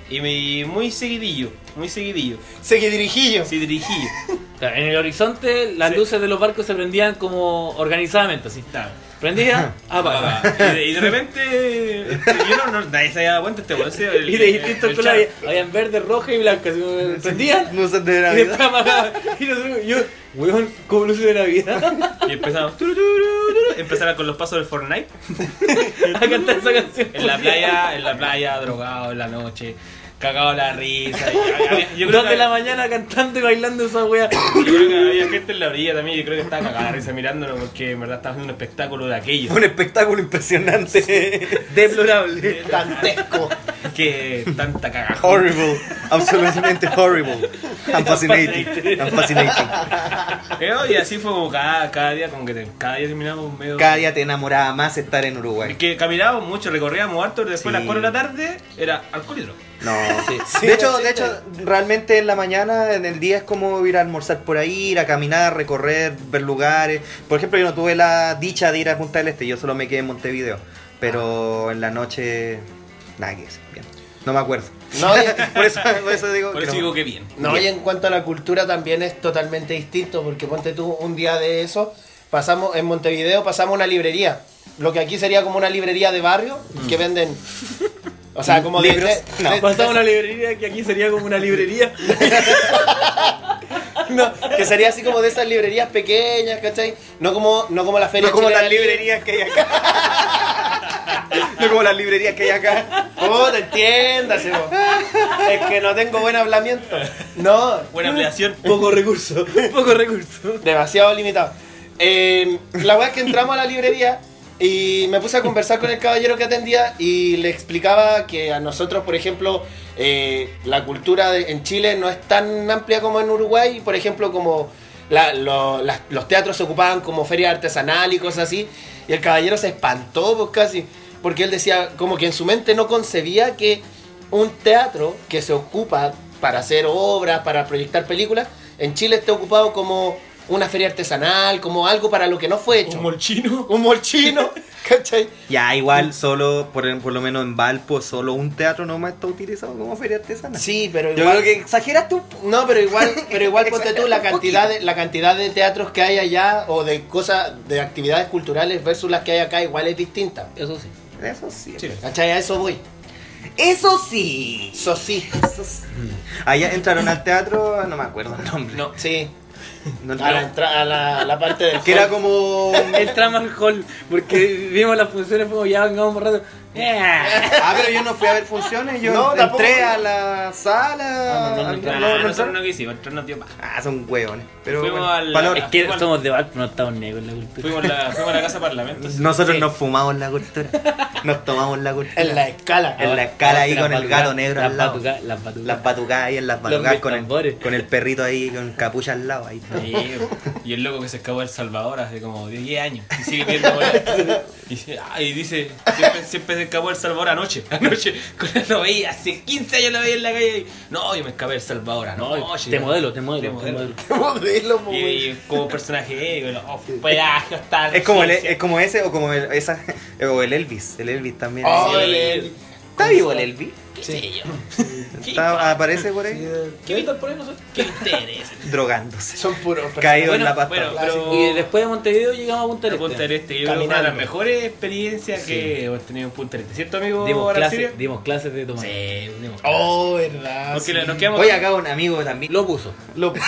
y muy seguidillo, muy seguidillo. Seguí dirijillo. Sí, dirigillo. Claro, En el horizonte las Sí. luces de los barcos se prendían como organizadamente, así. Claro. Prendía, apaga. Y de, y de repente, este, yo no, no, nadie se había dado cuenta, este weón el- Y de el- distintos el colores, habían verde, roja y blanca, así prendían. Luces de Y Navidad. después apagaban. Y nosotros, yo, weón, como luces de Navidad, Y empezamos, tururururu, empezaron con los pasos del Fortnite. a cantar esa canción. En la playa, en la playa, drogado en la noche, cagado la risa. y había- yo, creo Dos que, de la mañana cantando y bailando esa wea. yo creo que había gente en la orilla también, yo creo que estaba cagada la risa mirándonos porque en verdad estaba haciendo un espectáculo de aquello. Un espectáculo impresionante. Deplorable. Dantesco. que tanta cagaja. Horrible, absolutamente horrible. And fascinating. And fascinating. Eh, Y así fue como cada, cada día, como que te- cada día terminábamos medio. Cada día te enamoraba más estar en Uruguay. Es que caminábamos mucho, recorríamos harto, pero después a Sí. las 4 de la tarde era alcoholitro. No, Sí, de hecho, sí, de sí. hecho, realmente en la mañana, en el día es como ir a almorzar por ahí, ir a caminar, recorrer, ver lugares. Por ejemplo, yo no tuve la dicha de ir a Punta del Este, yo solo me quedé en Montevideo. Pero en la noche, nada que decir, bien. No me acuerdo. No, y- Por eso, por eso digo Por que eso no. digo que bien. No, y en cuanto a la cultura también es totalmente distinto, porque ponte tú un día de eso, pasamos en Montevideo pasamos a una librería, lo que aquí sería como una librería de barrio, que venden, o sea, como ¿Libros? de- No. Pasamos una librería que aquí sería como una librería. no, que sería así como de esas librerías pequeñas, ¿cachai? No como, no como la feria No como las librerías que hay acá. no como las librerías que hay acá. Oh, te entiéndase. Es que no tengo buen hablamiento. No, Buena ampliación. Poco recurso, poco recurso. demasiado limitado. Eh, la weá es que entramos a la librería y me puse a conversar con el caballero que atendía y le explicaba que a nosotros, por ejemplo, eh, la cultura de- en Chile no es tan amplia como en Uruguay. Por ejemplo, como la- lo- las- los teatros se ocupaban como feria artesanal y cosas así. Y el caballero se espantó, pues casi, porque él decía como que en su mente no concebía que un teatro que se ocupa para hacer obras, para proyectar películas, en Chile esté ocupado como una feria artesanal, como algo para lo que no fue hecho. Un molchino. Un molchino, ¿cachai? Ya, igual, solo, por, por lo menos en Valpo, solo un teatro nomás está utilizado como feria artesanal. Sí, pero Yo igual... creo que exageraste un poco. No, pero igual, pero igual ponte tú la cantidad de la cantidad de teatros que hay allá o de cosas de actividades culturales versus las que hay acá igual es distinta. Eso sí. Eso sí. Sí. ¿Cachai? A eso voy. Eso sí. Eso sí. Eso sí. Allá entraron al teatro, no me acuerdo el nombre. No. Sí. No A la, entra- a la, la parte del Que era como. El trama al hall, porque vimos las funciones, fuimos ya, vengamos un rato. Ah, pero yo no fui a ver funciones, yo No, entré a la sala. Ah, no, no, no, al- entraron. no, no nosotros no quisimos, nosotros nos dio más. Ah, son hueones. Pero Fuimos bueno, al-. Es que somos de Valpo, no estamos negros en la cultura. Fuimos, la, fuimos a la casa parlamento. Nosotros Sí. nos fumamos la cultura. Nos tomamos la cultura. En la escala. En la escala ahí con el batucas, gato negro las al lado. batucas, Las batucas. Las batucadas ahí en las Los batucadas con el, con el perrito ahí con capucha al lado. Ahí. Sí, y el loco que se escapó de El Salvador hace como 10 años y sigue viendo y dice, y dice siempre, siempre se escapó El Salvador anoche anoche con lo veía hace 15 años lo veía en la calle no yo me escapé El Salvador No, anoche te modelo, te modelo, Te te modelo. modelo. Modelo, y, como personaje eh, bueno, oh, pedazo, tal, Es como, el, es como ese o como el, esa, o el Elvis. El Elvis también. Oh, Sí. el- el- ¿Está vivo el Elvis? ¿Qué sé yo? ¿Qué, Está- aparece por ahí ¿Qué visto por ahí nosotros? ¿Qué interesa? drogándose. Son puros Caído en la pasta. bueno, Clásico. Y después de Montevideo llegamos a Punta del A Punta del Este. Este, yo una de las mejores experiencias que hemos tenido en Punta del Este, ¿cierto amigo Dimos clases, dimos clases de tomar. Sí, dimos clases. Oh, verdad. Porque sí. nos quedamos Oye, acá un amigo también. Lo puso. Lo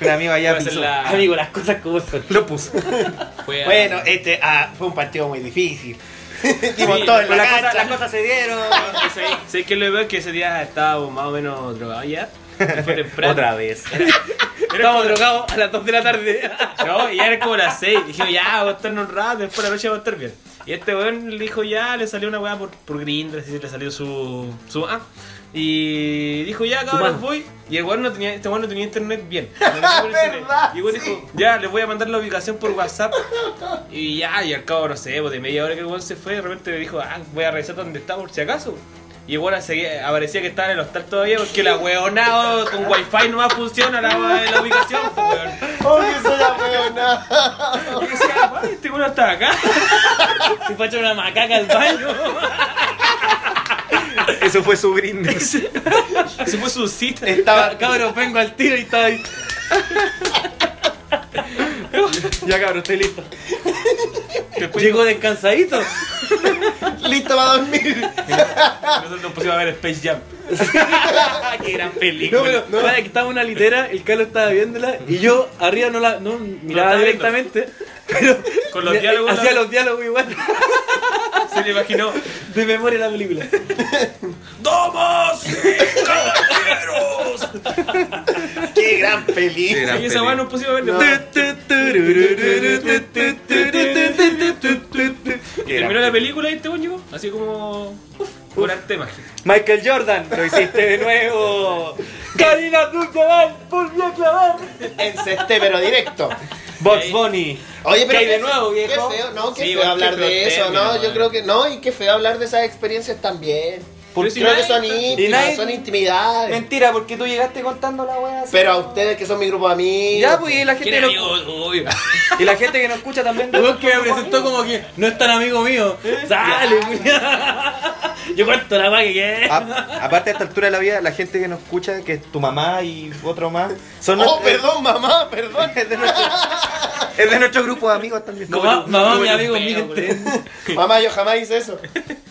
Un amigo allá la- Amigo, las cosas como son. Lo puso. fue a- Bueno, este ah, fue un partido muy difícil. Sí, todo en Pero la las cosas, cancha. las cosas se dieron. sé, sé que lo veo que ese día estábamos más o menos drogados ya. y Fue temprano. Otra vez. Era Estábamos como- drogados a las 2 de la tarde. No, y ya era como las 6. Dijimos, ya, vamos a estarnos un rato, después de la noche vamos a estar bien. Y este weón le dijo, ya, le salió una weá por, por Grindr, así le salió su. su ah. Y dijo, ya, cabrón, voy. Y el weón no tenía, este weón no tenía internet bien. No tenía internet. ¿Verdad? Y el weón dijo, ya, les voy a mandar la ubicación por WhatsApp. Y ya, y al cabo, no sé, pues de media hora que el weón se fue, de repente me dijo, ah, voy a revisar dónde está por si acaso. Y el weón seguía- aparecía que estaba en el hostal todavía porque la weonado con wifi nomás funciona la, la ubicación, pues, weón. Oh, que soy apeonado. Y yo decía, "Ay, este weón está acá. Se fue a echar una macaca al baño. Eso fue su brindis. Se fue su cita. Estaba, Cabrón, vengo al tiro y está ahí. Ya cabrón, estoy listo. Después Llegó descansadito. listo para dormir. nosotros nos pusimos a ver Space Jam. Qué gran película. No, pero- no. Para que estaba en una litera, el Carlos estaba viéndola y yo arriba no la no miraba directamente, pero Con los diálogos, hacía la- los diálogos igual Se le imaginó. de memoria la película. ¡Damas y caballeros! Qué gran película. Y esa pusimos a. No. Terminó la película y este llegó. Así como. Uf, por arte mágico. Michael Jordan, lo hiciste de nuevo. Karina Abdul-Jabbar, volvió a clavar. Encesté, pero directo. Box. Bunny. Oye, pero ¿Qué hay de nuevo, qué feo, no, qué Sí, feo hablar de eso, no, yo creo que no, y qué feo hablar de esas experiencias también. Pero si creo que son íntimas, nadie- son intimidades. Mentira, porque tú llegaste contando la wea así. Pero a ustedes que son mi grupo de amigos. Ya, pues y la gente ¿Quién no- amigo? Uy. Y la gente que nos escucha también. El weón que me presentó como que no es tan amigo mío. Sale, weón. Yo cuento la weá que quede. A- aparte a esta altura de la vida, la gente que nos escucha, que es tu mamá y otro más, son Oh, perdón, mamá, perdón. es, de nuestro, es de nuestro grupo de amigos también. Mamá, mamá, mi amigo, miente. mamá, yo jamás hice eso.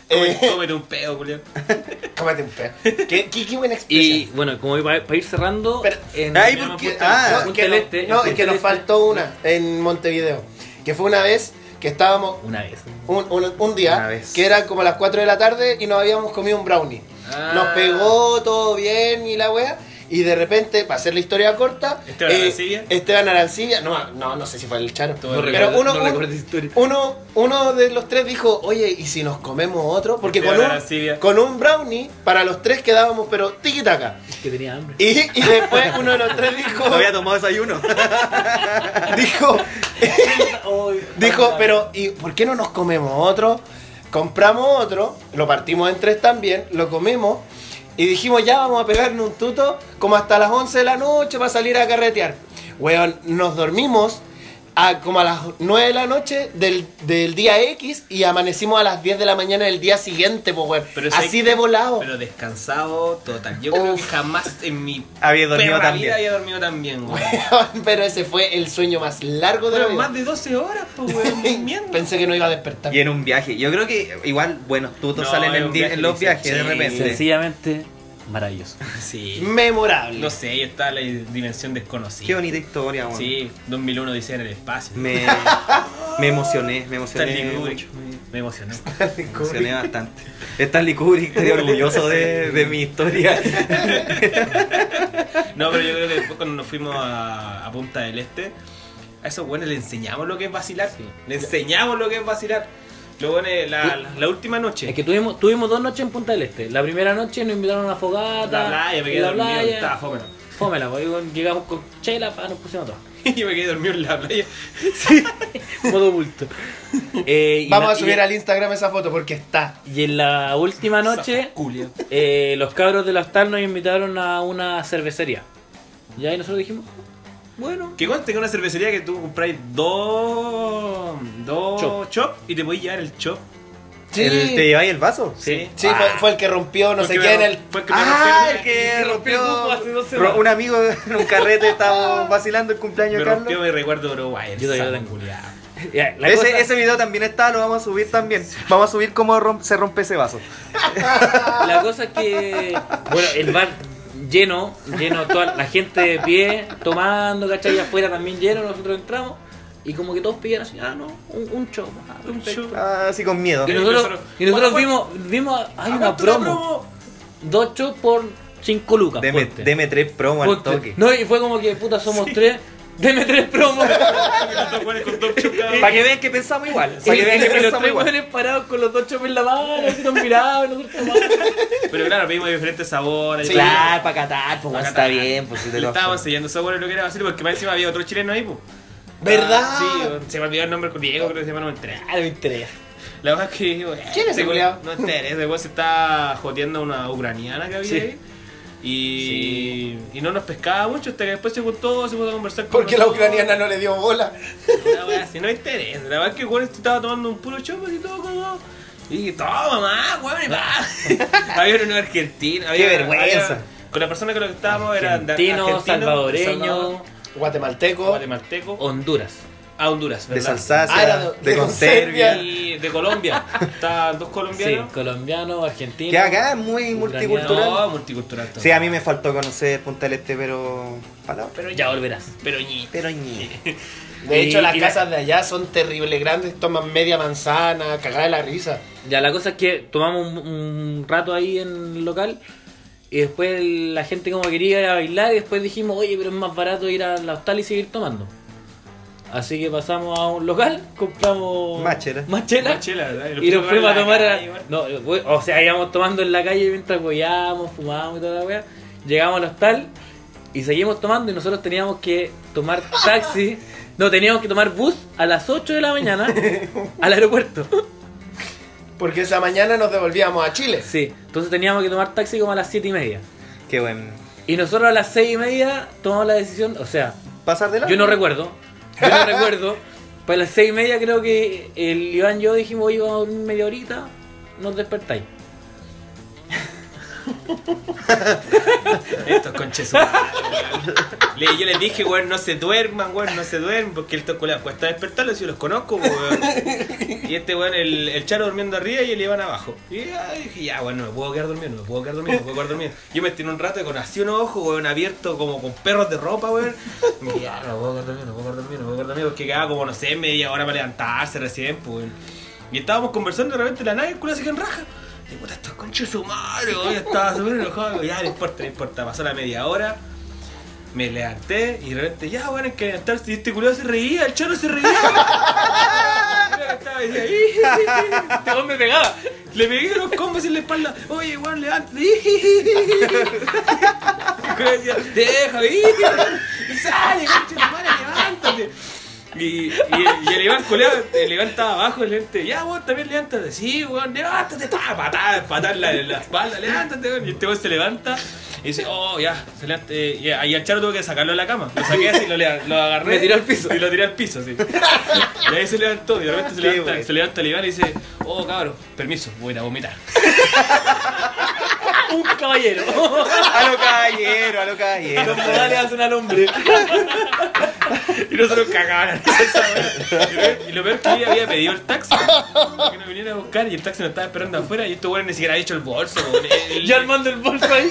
Cómete, Eh, cómete un pedo, Julián. cómete un pedo. ¿Qué, qué, qué buena Y expresión. bueno, como para, ir cerrando, Pero- en, Ay, porque. Ah, Punta que no- Este, no, es que nos del faltó una en Montevideo. Que fue una vez que estábamos una vez. un, un- un día, vez. que era como las 4 de la tarde y nos habíamos comido un brownie. Ah. Nos pegó todo bien y la wea. Y de repente, para hacer la historia corta, ¿Esteban Arancibia? Esteban Arancibia, no, no, no sé si fue el Charo. No pero uno, no un- recuerdo esa historia. uno, uno de los tres dijo, oye, ¿y si nos comemos otro? Porque con un, con un brownie, para los tres quedábamos, pero tiki-taka. Que tenía hambre. Y, y después uno de los tres dijo, no había tomado desayuno. dijo, dijo, pero ¿y por qué no nos comemos otro? Compramos otro, lo partimos en tres también, lo comimos y dijimos ya vamos a pegarnos un tuto como hasta las 11 de la noche para salir a carretear. Weón, nos dormimos a como a las 9 de la noche del, del día X y amanecimos a las 10 de la mañana del día siguiente, pues weón. Pero Así de volado. Pero descansado total. Yo creo que jamás en mi Había dormido perra vida había dormido tan bien, güey. Pero ese fue el sueño más largo de la Fueron vida. más de 12 horas, pues, weón, durmiendo. Pensé que no iba a despertar. Y en un viaje. Yo creo que igual buenos tutos No, salen en, los viajes de repente. Sencillamente maravilloso. Sí. Memorable. No sé, ahí está la dimensión desconocida. Qué bonita historia, weón. Sí, 2001 dice en el espacio. Me, me emocioné, me emocioné. Stanley Kubrick. mucho. Me emocionó. Me emocioné bastante. Stanley Kubrick estaría orgulloso de, de mi historia. No, pero yo creo que después cuando nos fuimos a, a Punta del Este, a esos buenos le enseñamos lo que es vacilar. Le enseñamos lo que es vacilar. Lo bueno es la, la, la última noche. Es que tuvimos, tuvimos dos noches en Punta del Este. La primera noche nos invitaron a una fogata. la playa, me en quedé la dormido, playa. estaba. Fómela, pues, y llegamos con chela, pa, nos pusimos todos. yo me quedé dormido en la playa. Modo bulto. Eh, Vamos a subir y, al Instagram esa foto porque está. y en la última noche, eh, los cabros del hostal nos invitaron a una cervecería. Y ahí nosotros dijimos, bueno, Que conste que una cervecería que tú compráis dos. dos Chop. chop y te podéis llevar el chop. Sí, El- ¿Te lleváis el vaso? Sí. sí fue, fue el que rompió no Fue sé quién. El... Fue el que me Ah, rompió el que rompió. grupo hace dos Ro- semanas. Un amigo en un carrete estábamos vacilando el cumpleaños Me de Carlos. rompió mi recuerdo de Uruguay. el Yo todavía saco tengo. culiao. ya, la Ese, cosa- ese video también está, lo vamos a subir también. Vamos a subir cómo se rompe ese vaso. La cosa es que, bueno, el bar lleno, lleno, toda la gente de pie, tomando, ¿cachai? Afuera también lleno, nosotros entramos y como que todos pidieron así, ah, no, un, un show. ah, Un show. Ah, así con miedo. Y nosotros, nosotros- y nosotros ¿Cuánto- vimos, vimos, hay ¿A una promo, dos shows por 5 lucas. Deme, deme tres promo al toque. No, y fue como que, puta, somos tres, deme tres promos. Para que vean que pensamos igual. Para que vean que los pensamos tres igual. parados con los dos chopes en la mano, así nos miraban, nosotros. Pero claro, pedimos diferentes sabores. Sí. Claro, para catar, pues Pa' está catar. bien, pues si te Le lo estábamos enseñando sabores lo que era vacilar porque más encima había otro chileno ahí, pues. ¿Verdad? Sí, se me olvidó el nombre con Diego, creo que se llama, no me enteré. Ah, no me interesa. La verdad es que. bueno, ¿Quién es ese ese culiao? No enteré, ese weón se está joteando a una ucraniana que había Sí. ahí. Y, y no nos pescaba mucho hasta que después se juntó, se puso a conversar con Porque la ucraniana no le dio bola. La wea así, no me interesa. La verdad es que el weón estaba tomando un puro chopo y todo como. Y dije, toma más, weón, y va. había uno argentino. Había, vergüenza. había- con la persona con la que estábamos eran de Argentino, salvadoreño, Salvador, Guatemalteco. guatemalteco, Honduras. A Honduras, De ¿verdad? Alsacia, Ah, era de- de, de Conservia. Y de Colombia. Estaban dos Sí, colombianos. colombiano, argentino. Que acá es muy multicultural. No, multicultural. todo. Sí, a mí me faltó conocer Punta del Este, pero. Palabra. Pero Ya volverás. Pero ñi. Pero ñi. De Y- hecho, las y la- casas de allá son terribles grandes, toman media manzana, cagada de la risa. Ya, la cosa es que tomamos un, un rato ahí en el local y después la gente como quería ir a bailar y después dijimos, oye, pero es más barato ir al hostal y seguir tomando. Así que pasamos a un local, compramos Más chela. más chela, Más chela, ¿verdad? y nos fuimos a tomar. calle, a- weón. no, we- o sea, íbamos tomando en la calle mientras hueábamos, fumábamos y toda la wea. Llegamos al hostal y seguimos tomando y nosotros teníamos que tomar taxi. No, teníamos que tomar bus a las 8 de la mañana al aeropuerto. Porque esa mañana nos devolvíamos a Chile. Sí, entonces teníamos que tomar taxi como a las 7 y media. Qué buen. Y nosotros a las 6 y media tomamos la decisión, o sea, Pasar de la. yo no recuerdo, yo no recuerdo, para las 6 y media creo que el Iván y yo dijimos, oye, vamos a dormir media horita, nos despertáis. Estos conches Yo les dije, weón, no se duerman, weón, no se duerman, porque el tocolado cuesta despertarlos, yo los conozco, weón. Y este weón, el, el charo durmiendo arriba y el Iván abajo. Y dije, ya, weón, no me puedo quedar dormido, me puedo quedar dormido, no me puedo quedar dormido. Yo me estiré un rato con así un ojo, weón, abierto como con perros de ropa, weón. Y dije, ya, no me puedo quedar dormido, no me puedo quedar dormido, no me puedo quedar dormido, porque quedaba como, no sé, media hora para levantarse recién, pues. Y estábamos conversando y de repente la nave, el culo se quedó en raja. Puta, estos conches su madre, ya estaba súper enojado. Ya, no importa, no importa. Pasó la media hora, me levanté y de repente, ya, bueno, hay que levantarse. Y este culo se reía, el charo se reía. Estaba "Ih". Este weón me pegaba. Le pegué los combos en la espalda. Oye, weón, levántate. Decía, deja, ih". y sale, madre, levántate. Y, y, y el Iván culeado, el Iván estaba abajo y le dice, ya vos también levántate, sí, weón, levántate, ta, patada, patada en la, en la espalda, levántate, weón. Y este weón se levanta y dice, oh, ya, se levanta. eh, Y al charo tuve que sacarlo de la cama. Lo saqué así, lo, lo agarré. Me tiró al piso. Y lo tiré al piso, sí. Y ahí se levantó, y de repente se levanta, se levanta el Iván y dice, oh, cabrón, permiso, voy a vomitar. Un caballero. A lo caballero, a lo Los caballero. modales hacen al hombre. Y nosotros cagaban. Y lo peor es que yo había pedido el taxi que nos viniera a buscar y el taxi nos estaba esperando afuera y estos weones ni siquiera había hecho el bolso. El- Yo armando el bolso ahí,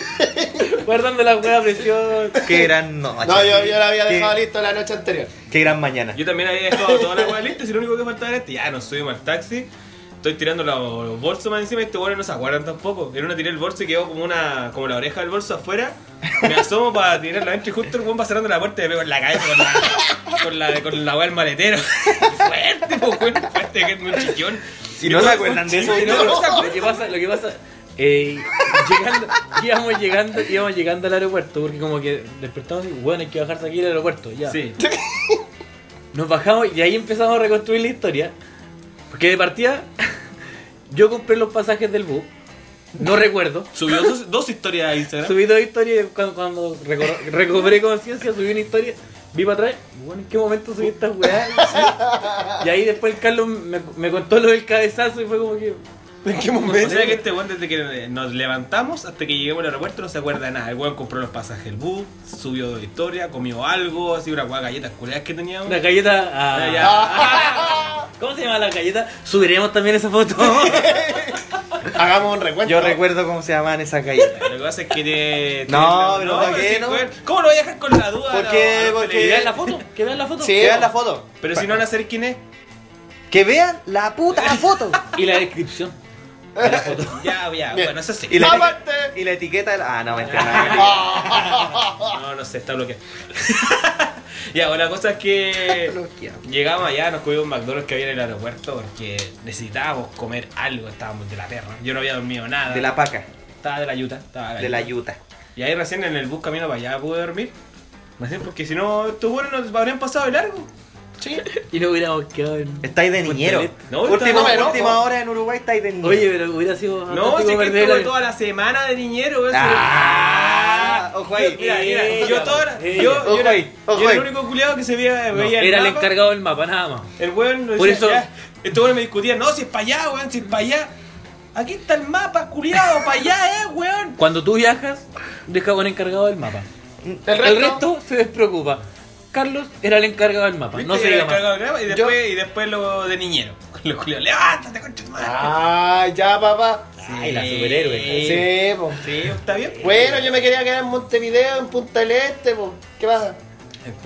guardando la hueá presión. Qué gran noche. No, yo, yo lo había Qué- dejado listo la noche anterior. Qué gran mañana. Yo también había dejado toda la weá lista y lo único que faltaba era este. Ya nos subimos al taxi. Estoy tirando los, bolsos más encima y estos weones no se acuerdan tampoco. En una tiré el bolso y quedó como una como la oreja del bolso afuera. Me asomo para tirarla adentro y justo el weón va cerrando la puerta y me pego en la cabeza con la, con la, con la del maletero. fuerte, pues weón, fuerte, que es un chiquión. ¿Y no se acuerdan de eso? No, no se Lo que pasa, lo que pasa, eh, llegando, íbamos llegando, íbamos llegando al aeropuerto, porque como que despertamos y bueno, hay que bajarse aquí al aeropuerto, ya. Sí. Nos bajamos y ahí empezamos a reconstruir la historia. Porque de partida, yo compré los pasajes del bus, no recuerdo. Subió dos, dos historias a Instagram. Subí dos historias cuando, cuando reco- recobré conciencia, subí una historia, vi para atrás, bueno, ¿en qué momento subí esta weá? Y ahí después el Carlos me, me contó lo del cabezazo y fue como que. ¿En qué O momento? sea que este weón desde que nos levantamos hasta que lleguemos al aeropuerto no se acuerda de nada. El weón compró los pasajes del bus, subió dos historias, comió algo, así una weá galletas culeadas que teníamos. Una galleta. ah, Ah. ¿Cómo se llama la galleta? Subiremos también esa foto. Hagamos un recuento. Yo recuerdo cómo se llamaban esas galletas. Lo que pasa es que te. No, pero ¿para qué, no? weón. ¿Cómo lo voy a dejar con la duda? Porque- que televidentes? vean la foto. Que vean la foto. Sí. Que vean la foto. Pero si no van a saber quién es. Que vean la puta foto. Y la descripción. De la foto. Ya, ya, Bien. bueno, eso sí. Y la, la etiqueta del- Ah, no, mentira. no, No, no sé, está bloqueado. ya, bueno, la cosa es que. Bloqueado. Llegamos allá, nos comimos un McDonald's que había en el aeropuerto porque necesitábamos comer algo, estábamos de la perra. Yo no había dormido nada. De la paca. Estaba de la yuta, estaba De la yuta. yuta. Y ahí recién en el bus camino para allá pude dormir. Recién porque si no, estos buenos nos habrían pasado de largo. Sí. Y no hubiéramos quedado en. Estáis de niñero. No, última, no, última hora en Uruguay estáis de niñero. Oye, pero hubiera sido. No, si que estuve la- toda la semana de niñero, weón. Ah, ojo ahí. Mira, mira, Ella, yo toda ella. yo, era, el único culiado que se veía, No, veía era el mapa. encargado del mapa, nada más. El weón Por decía, eso- estos weones me discutían, no, si es para allá, weón, si es para allá. Aquí está el mapa, culiado, para allá, eh, weón. Cuando tú viajas, deja un encargado del mapa. El El resto, resto se despreocupa. Carlos era el encargado del mapa. No se diga más. y después, y después lo de niñero. Los culiados, levántate, concha de tu madre. Ah, ya, papá. Ay, la superhéroe. Sí, po. Sí, está bien. Bueno, yo me quería quedar en Montevideo, en Punta del Este, po. ¿Qué pasa?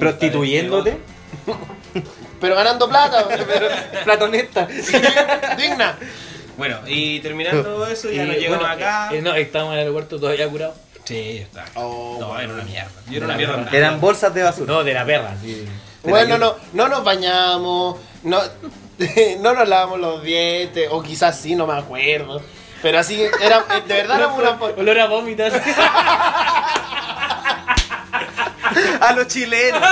Prostituyéndote. Pero ganando plata, po. Platoneta. digna. Bueno, y terminando eso, ya Y, nos llegamos bueno, acá. eh, no, estábamos en el aeropuerto todavía curados. Sí, está. Oh, no, bueno. era una mierda. Yo era una mierda. mierda. Eran bolsas de basura. No, de la perra. sí. Bueno, no, no nos bañamos, no, no nos lavamos los dientes, o quizás sí, no me acuerdo. Pero así, era, de verdad éramos una... Olor a vómitas. A los chilenos.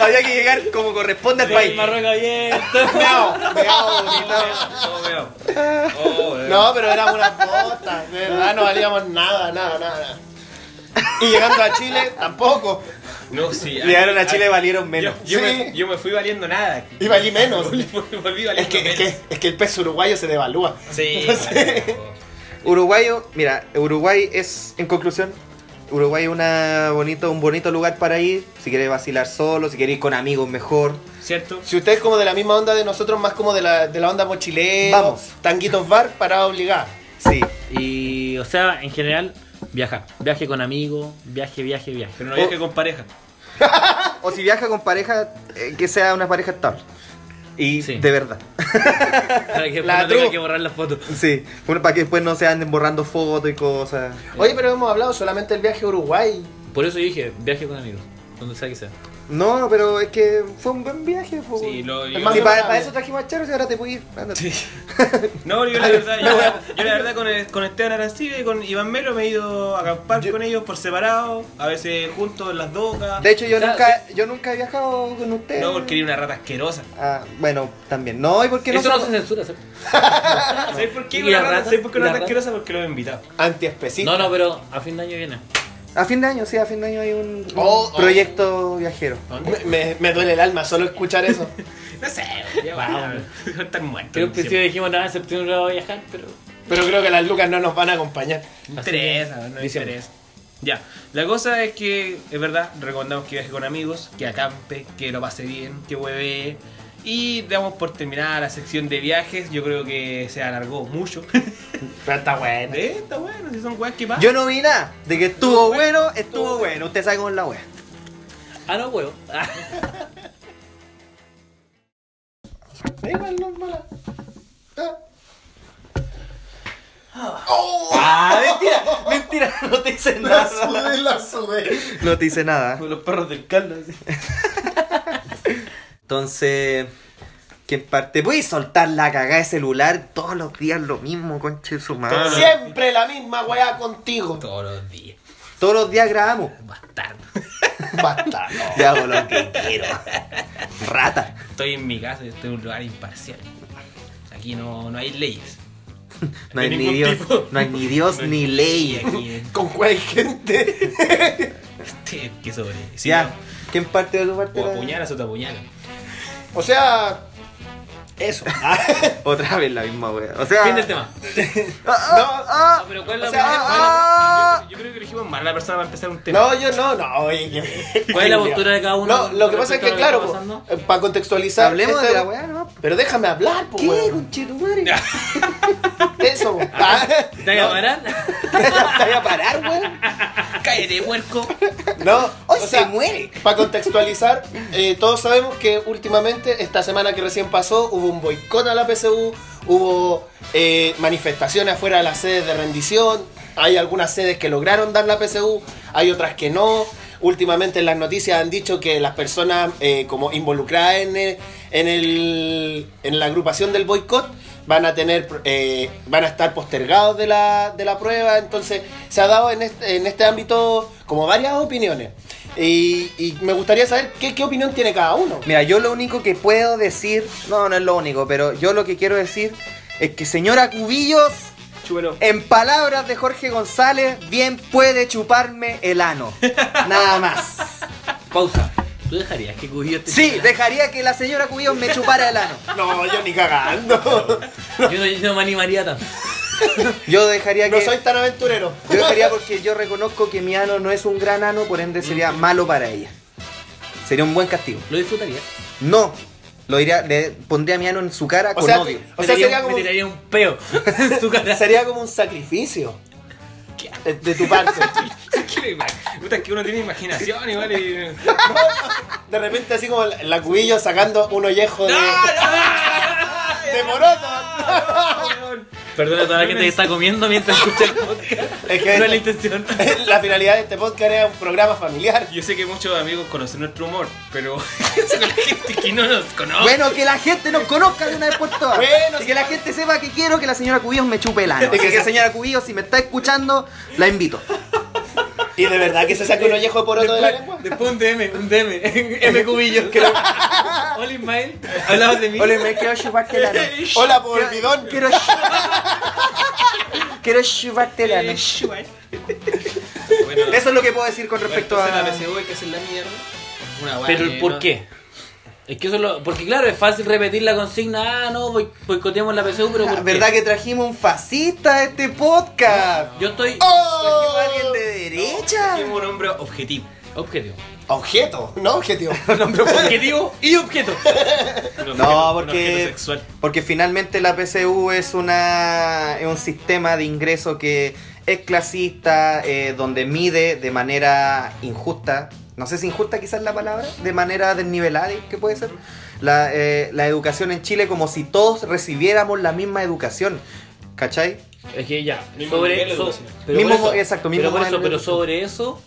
Había que llegar como corresponde al El país. Marruecos abierto. Meao, meao, bonito. Oh. No, pero éramos una botas, de verdad no valíamos nada, nada, nada. Y llegando a Chile, tampoco. No, sí. Llegaron a Chile, valieron Yo, menos. yo Sí. me, yo me fui valiendo nada. Y valí menos. Volví, volví Es valiendo que, es, menos. que, es que el peso uruguayo se devalúa. Sí. Sí. Uruguayo, mira, Uruguay es, en conclusión, Uruguay es una bonito, un bonito lugar para ir. Si quieres vacilar solo, si quieres ir con amigos, mejor. ¿Cierto? Si usted es como de la misma onda de nosotros, más como de la, de la onda mochilero, Vamos. tanguitos bar, para obligar. Sí. Y, o sea, en general, viajar. Viaje con amigos, viaje, viaje, viaje. Pero no viaje con pareja. O si viaja con pareja, eh, que sea una pareja estable. Y Sí. de verdad. Para que La no tenga que borrar las fotos. Sí. Bueno, para que después no se anden borrando fotos y cosas. Oye, pero hemos hablado solamente del viaje a Uruguay. Por eso dije, viaje con amigos. Donde sea que sea. No, pero es que fue un buen viaje. po. Sí, lo, yo, para, eso trajimos a Charo y ahora te puedes ir. Ándate. Sí. No, yo la verdad, yo, yo la verdad con, el- con Esteban Arancibia y con Iván Melo me he ido a acampar Yo- con ellos por separado, a veces juntos en las docas. De hecho, yo O sea, nunca, yo nunca he viajado con usted. No, porque era una rata asquerosa. Ah, bueno, también. No, y porque no Eso no se censura, ¿sabes? ¿Sabes por qué ¿Y una la rata? rata? ¿Sabes por qué ¿Y una la rata rata? asquerosa? Porque lo he invitado. Antiespecista. No, no, pero a fin de año viene. A fin de año, sí, a fin de año hay un, un Oh, oh. proyecto viajero. Me, me- me duele el alma solo escuchar eso. No sé, ya Wow. va. Están muertos. Creo que sí dijimos nada en septiembre voy a viajar, pero. Pero creo que las lucas no nos van a acompañar. No interesa, no Diciembre. interesa. Ya, la cosa es que, es verdad, recomendamos que viaje con amigos, que acampe, que lo pase bien, que hueve. Y damos por terminada la sección de viajes. Yo creo que se alargó mucho. Pero está bueno. Eh, Está bueno, si son weas que pasan. Yo no vi nada. De que estuvo bueno, estuvo bueno. Usted sabe cómo es la wea. Ah, no, huevo. Igual, no es mala. Ah. Ah, mentira, mentira, no te dice La sudé, la sudé. No te dice nada. Con los perros del caldo. así. Entonces, ¿quién parte? ¿Puedes soltar la cagada de celular todos los días lo mismo, conche su madre? Siempre la misma weá contigo. Todos los días. Todos los días grabamos. Bastardo. Basta, no. Yo hago lo que quiero. Rata. Estoy en mi casa y estoy en un lugar imparcial. Aquí no, no hay leyes. No hay ni Dios, no hay ni Dios No hay- ni ley. Aquí, Con cuál hay gente. este, que sobre. Si Ya, no, ¿quién parte de tu parte? O apuñalas o te apuñalan. O sea. Eso. Ah, Otra vez la misma wea. O sea. Fin del tema. Ah, ah, ah. No, pero ¿cuál es O la sea, opinión? ah, Yo, yo creo que elegimos mal a la persona para empezar un tema. No, yo no, no, oye, que- ¿Cuál es la postura de cada uno? No, lo que pasa es que, claro, para contextualizar. Hablemos esta- de la wea, ¿no? Pero déjame hablar, po, ¿Qué, conchetumare? Eso. Ah, ¿Te vas a parar? ¿Te voy a parar, weón? Cállate, puerco. No, Hoy o se sea, muere. Para contextualizar, eh, todos sabemos que últimamente, esta semana que recién pasó, hubo un boicot a la PSU, hubo eh, manifestaciones afuera de las sedes de rendición, hay algunas sedes que lograron dar la PSU, hay otras que no. Últimamente en las noticias han dicho que las personas eh, como involucradas en, el, en la agrupación del boicot van a tener eh, van a estar postergados de la, de la prueba entonces se ha dado en este, en este ámbito como varias opiniones y, y me gustaría saber qué, qué opinión tiene cada uno Mira, yo lo único que puedo decir, no, no es lo único, pero yo lo que quiero decir es que señora Cubillos, Chúbelo. en palabras de Jorge González, bien puede chuparme el ano. Nada más. Pausa. ¿Tú dejarías que Cubillo te Sí, chupara? dejaría que la señora Cubillos me chupara el ano. no yo ni cagando Yo no, yo no me animaría tanto. Yo dejaría no que... soy tan aventurero Yo dejaría porque yo reconozco que mi ano no es un gran ano, por ende sería malo para ella. Sería un buen castigo. ¿Lo disfrutaría? No, lo diría, le pondría mi ano en su cara o con sea, odio. o sea sería un- como Me tiraría un peo en su cara. sería como un sacrificio de, de tu parte ¿Qué le- Puta, es que uno tiene imaginación igual y. de repente así como la, la cubillo sacando un ollejo de, ¡No, de moroto no! Perdona a toda la gente que está comiendo mientras escucha el podcast. Es que- no es la intención. La finalidad de este podcast era un programa familiar. Yo sé que muchos amigos conocen nuestro humor, pero con la gente que no nos conoce. Bueno, que la gente nos conozca de una vez por todas. Bueno, y que la gente sepa que quiero que la señora Cubillos me chupe el ano. Así que esa- señora Cubillos, si me está escuchando, la invito. Y de verdad que se saca un ollejo de poroto de la lengua. Después un DM, un DM, M cubillo. Hola Ismael, hablabas de mí. Ole, me quiero chuparte el ano. Hola, por bidón. Quiero, quiero chuparte el ano. Bueno, Eso es lo que puedo decir con respecto a... la PSU hay que hacer la mierda. Una Pero el por qué. Es que eso es lo. Porque claro, es fácil repetir la consigna, ah, no, boicoteamos la PSU, pero ¿por qué? ¿Verdad que trajimos un fascista a este podcast? Yo estoy ¿Trajimos a alguien de derecha? Tenemos un hombre objetivo. objetivo. Objeto, no objetivo. Objetivo y objeto. No, porque, objeto porque finalmente la PCU es, una, es un sistema de ingreso que es clasista, eh, donde mide de manera injusta, no sé si injusta quizás es la palabra, de manera desnivelada, ¿qué puede ser? La, eh, la educación en Chile como si todos recibiéramos la misma educación, ¿cachai? Es que ya, Mismo sobre. Pero Mismo eso, exacto, mismo pero, eso, pero sobre eso,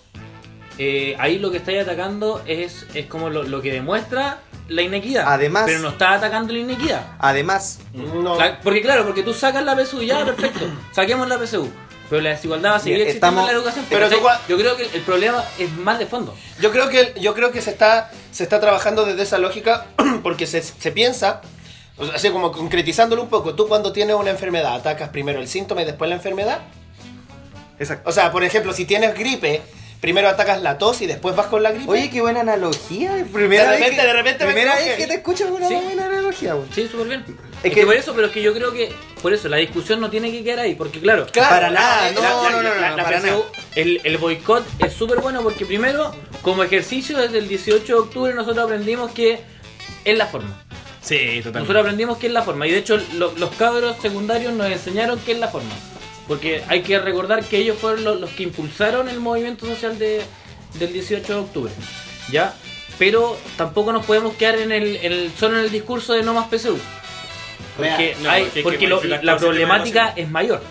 eh, ahí lo que estáis atacando es, es como lo, lo que demuestra la inequidad. Además- Pero no está atacando la inequidad. Además, No. La- porque claro, porque tú sacas la PSU, ya, perfecto, saquemos la PSU. Pero la desigualdad va a seguir existiendo estamos- en la educación. pero tú Yo creo que el problema es más de fondo. Yo creo que, yo creo que se, está, se está trabajando desde esa lógica porque se, se piensa, o sea, así como concretizándolo un poco, tú cuando tienes una enfermedad atacas primero el síntoma y después la enfermedad. exacto. O sea, por ejemplo, si tienes gripe, primero atacas la tos y después vas con la gripe. Oye, qué buena analogía. Primera De vez repente- que, de repente me primera vez que te escucho una Sí. buena analogía. güey. Sí, súper bien. Es Es, que- que, por eso, pero es que yo creo que, por eso, la discusión no tiene que quedar ahí, porque claro, Claro, para nada, no, la- no, la- no, no, la- no, la para PSU, nada. El, el boicot es súper bueno porque primero, como ejercicio desde el 18 de octubre nosotros aprendimos que es la forma. Sí, totalmente. Nosotros aprendimos que es la forma. Y de hecho lo- los cabros secundarios nos enseñaron qué es la forma. Porque hay que recordar que ellos fueron los, los que impulsaron el movimiento social de, del 18 de octubre. ¿Ya? Pero tampoco nos podemos quedar en el, en el- solo en el discurso de no más PSU. Porque. No, hay- porque lo- la problemática es mayor.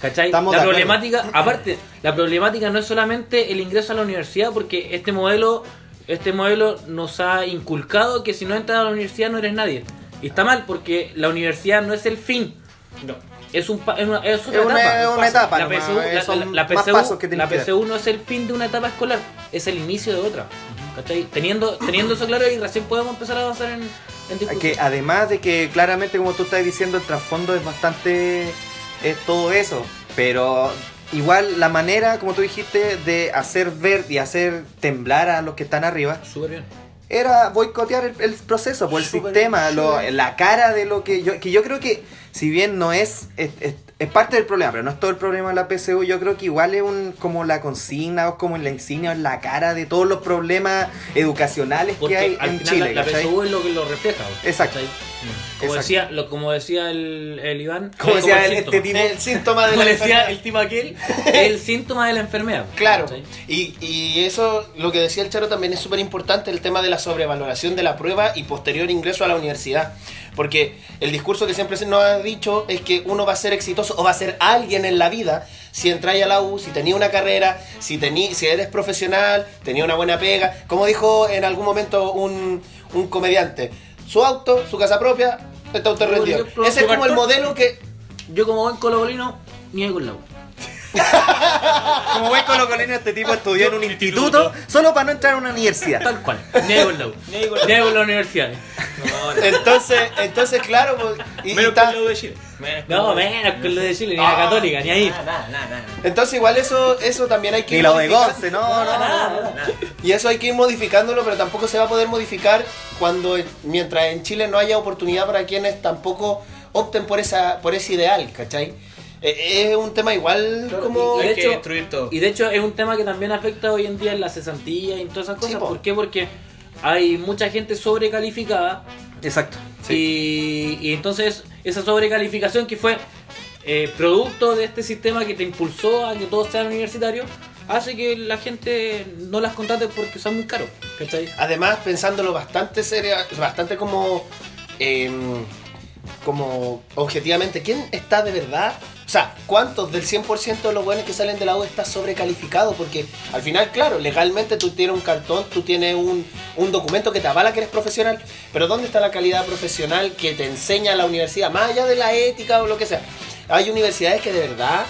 ¿Cachai? Estamos la problemática, aparte, la problemática no es solamente el ingreso a la universidad, porque este modelo, este modelo nos ha inculcado que si no entras a la universidad no eres nadie. Y está mal, porque la universidad no es el fin, No. Es, un, pa- es una, es otra Es una- etapa. es una etapa La PSU, la, la- PSU que. PSU no es el fin de una etapa escolar, es el inicio de otra. ¿Cachai? Teniendo, teniendo eso claro y recién podemos empezar a avanzar en, en discusión. Que además de que claramente, como tú estás diciendo, el trasfondo es bastante. es todo eso. Pero igual la manera, como tú dijiste, de hacer ver y hacer temblar a los que están arriba Súper bien. era boicotear el, el proceso, por el Súper sistema, lo- la cara de lo que yo, que yo creo que si bien no es, es, es- es parte del problema, pero no es todo el problema de la PSU, yo creo que igual es un, como la consigna o como la insignia o la cara de todos los problemas educacionales Porque que hay al en final Chile. la, la. PSU es lo que lo refleja. Exacto. ¿cachai? Como, Exacto. decía, lo, como decía el, el Iván, Como es decía el el- síntoma. este tipo. El síntoma de Como la decía enfermedad. el tipo aquel, es el síntoma de la enfermedad. Claro, y, y eso, lo que decía el Charo también es súper importante, el tema de la sobrevaloración de la prueba y posterior ingreso a la universidad. Porque el discurso que siempre se nos ha dicho es que uno va a ser exitoso o va a ser alguien en la vida si entráis a la U, si tenía una carrera, si, tení, si eres profesional, tenía una buena pega. Como dijo en algún momento un, un comediante, su auto, su casa propia, está usted Por rendido. ejemplo, Ese es como el modelo que... Yo como buen niego el agua. Como buen colocolino, este tipo estudió en un instituto solo para no entrar a una universidad. Tal cual, niego el agua. Niego el- Niego la universidad. No, no. Entonces, entonces claro, pues, y- Menos está- lo de Chile. Menos No, menos con lo de Chile, ni la católica, ni ahí. Nada, nada, nada. entonces igual eso, eso también hay que Ni ir lo de no, no. no. Y eso hay que ir modificándolo, pero tampoco se va a poder modificar cuando mientras en Chile no haya oportunidad para quienes tampoco opten por esa por ese ideal, ¿cachai? Eh, Es un tema igual como... y- Hay de que hecho- destruir todo. Y de hecho es un tema que también afecta hoy en día en la cesantía y en todas esas Sí, cosas. po. ¿Por qué? Porque hay mucha gente sobrecalificada Exacto. y, y entonces esa sobrecalificación que fue eh, producto de este sistema que te impulsó a que todos sean universitarios hace que la gente no las contrate porque son muy caros. ¿Cachai? Además, pensándolo bastante seria, bastante como... em, como objetivamente, ¿quién está de verdad? O sea, ¿cuántos del 100% de los buenos que salen de la U está sobrecalificado? Porque al final, claro, legalmente tú tienes un cartón, tú tienes un, un documento que te avala que eres profesional, pero ¿dónde está la calidad profesional que te enseña la universidad? Más allá de la ética o lo que sea. Hay universidades que de verdad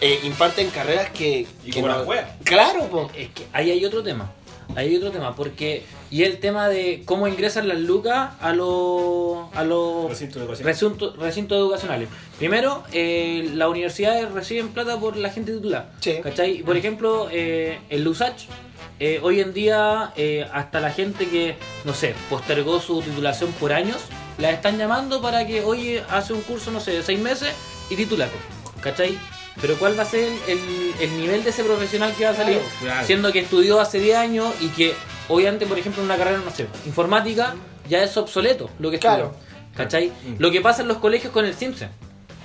eh, imparten carreras que... Y que como la wea. Claro, po. Es que ahí hay otro tema. Ahí hay otro tema, porque. Y el tema de cómo ingresan las lucas a los. a los. Recinto recinto- recintos educacionales. Primero, eh, las universidades reciben plata por la gente titular. Sí. ¿Cachai? Por ejemplo, eh, el LUSACH, eh, hoy en día, eh, hasta la gente que, no sé, postergó su titulación por años, la están llamando para que, oye, hace un curso, no sé, de seis meses y titula. ¿Cachai? Pero ¿cuál va a ser el, el nivel de ese profesional que va a salir? Claro. Siendo que estudió hace 10 años y que obviamente, por ejemplo, en una carrera, no sé, informática, ya es obsoleto lo que Claro. estudió. ¿Cachai? Lo que pasa en los colegios con el CIMSE.